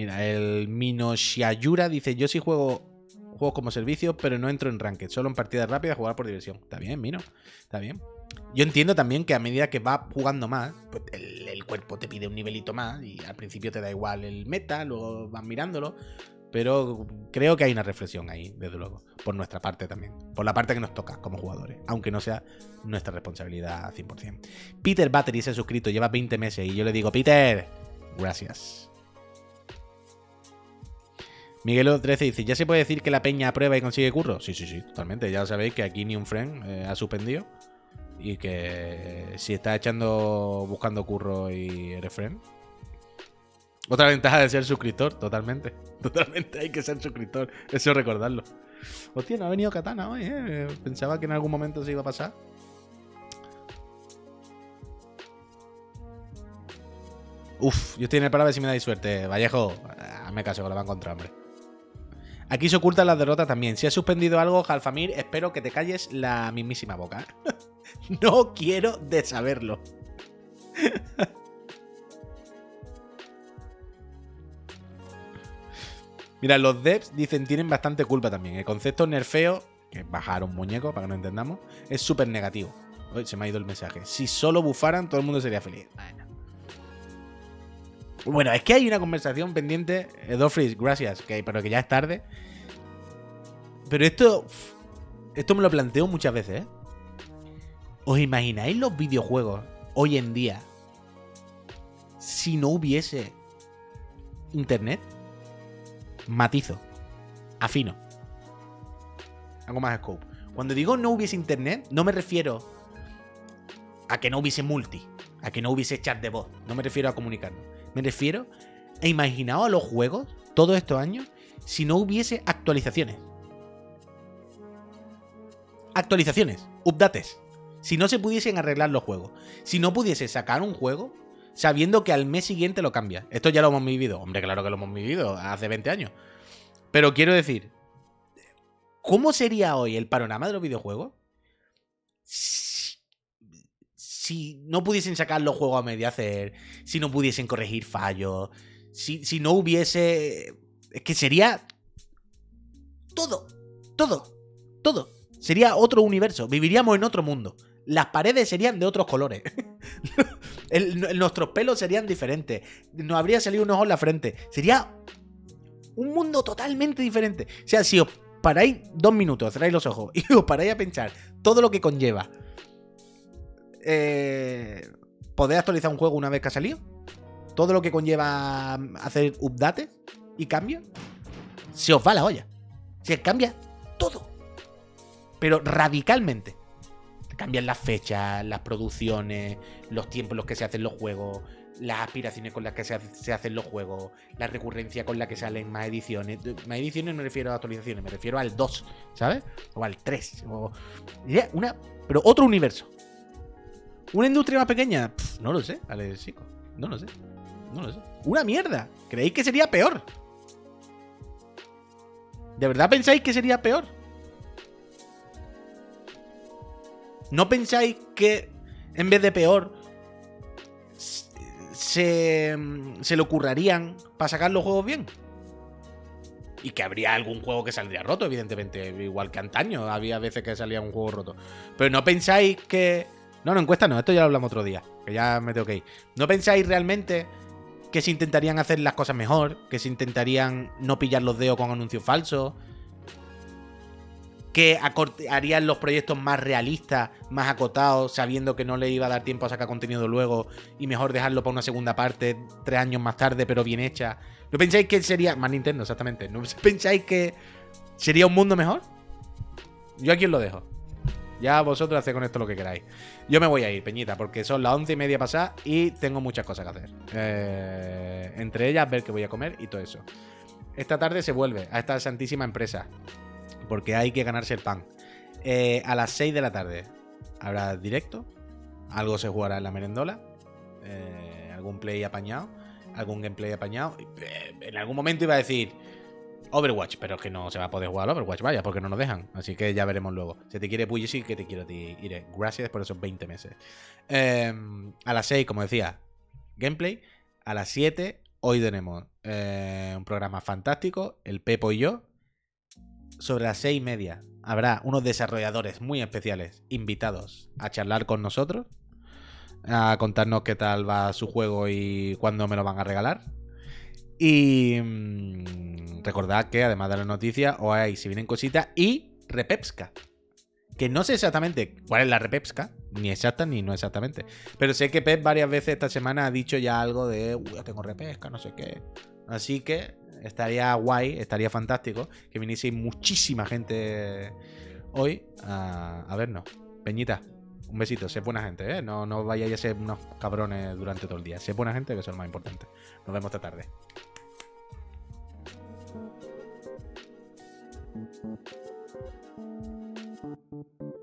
Mira, el Minoshiayura dice: Yo sí juego juegos como servicio, pero no entro en Ranked, solo en partidas rápidas, jugar por diversión. Está bien, Mino, está bien. Yo entiendo también que a medida que vas jugando más, pues el, cuerpo te pide un nivelito más y al principio te da igual el meta, luego vas mirándolo. Pero creo que hay una reflexión ahí, desde luego, por nuestra parte también. Por la parte que nos toca como jugadores, aunque no sea nuestra responsabilidad 100%. Peter Battery se ha suscrito, lleva 20 meses y yo le digo, Peter, gracias. Miguelo 13 dice, ¿ya se puede decir que la peña aprueba y consigue curro? Sí, sí, sí, totalmente. Ya sabéis que aquí ni un friend eh, ha suspendido. Y que si está echando, buscando curro y eres friend. Otra ventaja de ser suscriptor, totalmente. <laughs> Totalmente hay que ser suscriptor. Eso recordarlo. Hostia, no ha venido Katana hoy, ¿eh? Pensaba que en algún momento se iba a pasar. Uf, yo estoy en el para ver si me dais suerte. Vallejo, hazme caso que lo va a encontrar, hombre. Aquí se ocultan las derrotas también. Si has suspendido algo, Jalfamir, espero que te calles la mismísima boca. <laughs> no quiero de saberlo. <laughs> Mira, los devs dicen tienen bastante culpa también. El concepto nerfeo, que es bajar un muñeco para que no entendamos, es súper negativo. Uy, se me ha ido el mensaje. Si solo bufaran, todo el mundo sería feliz. Bueno. Bueno, es que hay una conversación pendiente. Eh, gracias, que, pero que ya es tarde. Pero esto. Esto me lo planteo muchas veces, ¿eh? ¿Os imagináis los videojuegos hoy en día si no hubiese internet? Matizo. Afino. Algo más scope. Cuando digo no hubiese internet, no me refiero a que no hubiese multi, a que no hubiese chat de voz. No me refiero a comunicarnos. Me refiero a imaginaos a los juegos todos estos años si no hubiese actualizaciones. Actualizaciones, updates. Si no se pudiesen arreglar los juegos. Si no pudiese sacar un juego sabiendo que al mes siguiente lo cambia. Esto ya lo hemos vivido. Hombre, claro que lo hemos vivido hace 20 años. Pero quiero decir, ¿cómo sería hoy el panorama de los videojuegos? Si, no pudiesen sacar los juegos a medio hacer, si no pudiesen corregir fallos, si, si no hubiese... Es que sería... Todo, todo, todo. Sería otro universo. Viviríamos en otro mundo. Las paredes serían de otros colores. <laughs> Nuestros pelos serían diferentes. Nos habría salido un ojo en la frente. Sería un mundo totalmente diferente. O sea, si os paráis dos minutos, cerráis los ojos <laughs> y os paráis a pensar todo lo que conlleva eh, poder actualizar un juego una vez que ha salido, todo lo que conlleva hacer updates y cambios, se os va la olla. Se cambia todo. Pero radicalmente. Cambian las fechas, las producciones, los tiempos en los que se hacen los juegos, las aspiraciones con las que se, se hacen los juegos, la recurrencia con la que salen más ediciones. Más ediciones no me refiero a actualizaciones, me refiero al 2, ¿sabes? O al 3. O... Una, pero otro universo. ¿Una industria más pequeña? No lo sé, vale, chico. No lo sé. No lo sé. Una mierda. ¿Creéis que sería peor? ¿De verdad pensáis que sería peor? ¿No pensáis que en vez de peor se, se le ocurrarían para sacar los juegos bien? Y que habría algún juego que saldría roto, evidentemente. Igual que antaño, había veces que salía un juego roto. Pero no pensáis que. No, no, encuesta no, esto ya lo hablamos otro día. Que ya me tengo que ir. ¿No pensáis realmente que se intentarían hacer las cosas mejor? Que se intentarían no pillar los dedos con anuncios falsos? que harían los proyectos más realistas, más acotados, sabiendo que no le iba a dar tiempo a sacar contenido luego y mejor dejarlo para una segunda parte tres años más tarde, pero bien hecha. ¿No pensáis que sería. Más Nintendo, exactamente. ¿No pensáis que sería un mundo mejor? Yo aquí os lo dejo. Ya vosotros haced con esto lo que queráis. Yo me voy a ir, Peñita, porque son las once y media pasadas y tengo muchas cosas que hacer. Eh, entre ellas, ver qué voy a comer y todo eso. Esta tarde se vuelve a esta santísima empresa porque hay que ganarse el pan. Eh, a las 6 de la tarde habrá directo, algo se jugará en la merendola, eh, algún play apañado, algún gameplay apañado. En algún momento iba a decir Overwatch, pero es que no se va a poder jugar al Overwatch, vaya, porque no nos dejan. Así que ya veremos luego. Si te quiere Puyi, sí que te quiero a Iré. Gracias por esos 20 meses. Eh, a las 6, como decía, gameplay. A las 7, hoy tenemos eh, un programa fantástico, el Pepo y yo sobre las seis y media habrá unos desarrolladores muy especiales invitados a charlar con nosotros, a contarnos qué tal va su juego y cuándo me lo van a regalar. Y mm, recordad que además de las noticias, os hay si vienen cositas y Repepska. Que no sé exactamente cuál es la Repepska, ni exacta ni no exactamente. Pero sé que Pep varias veces esta semana ha dicho ya algo de, uy, yo tengo repesca, no sé qué. Así que estaría guay, estaría fantástico que viniese muchísima gente hoy a, a vernos. Peñita, un besito, sé buena gente, ¿eh? No, no vayáis a ser unos cabrones durante todo el día. Sé buena gente, que eso es lo más importante. Nos vemos esta tarde. Thank you.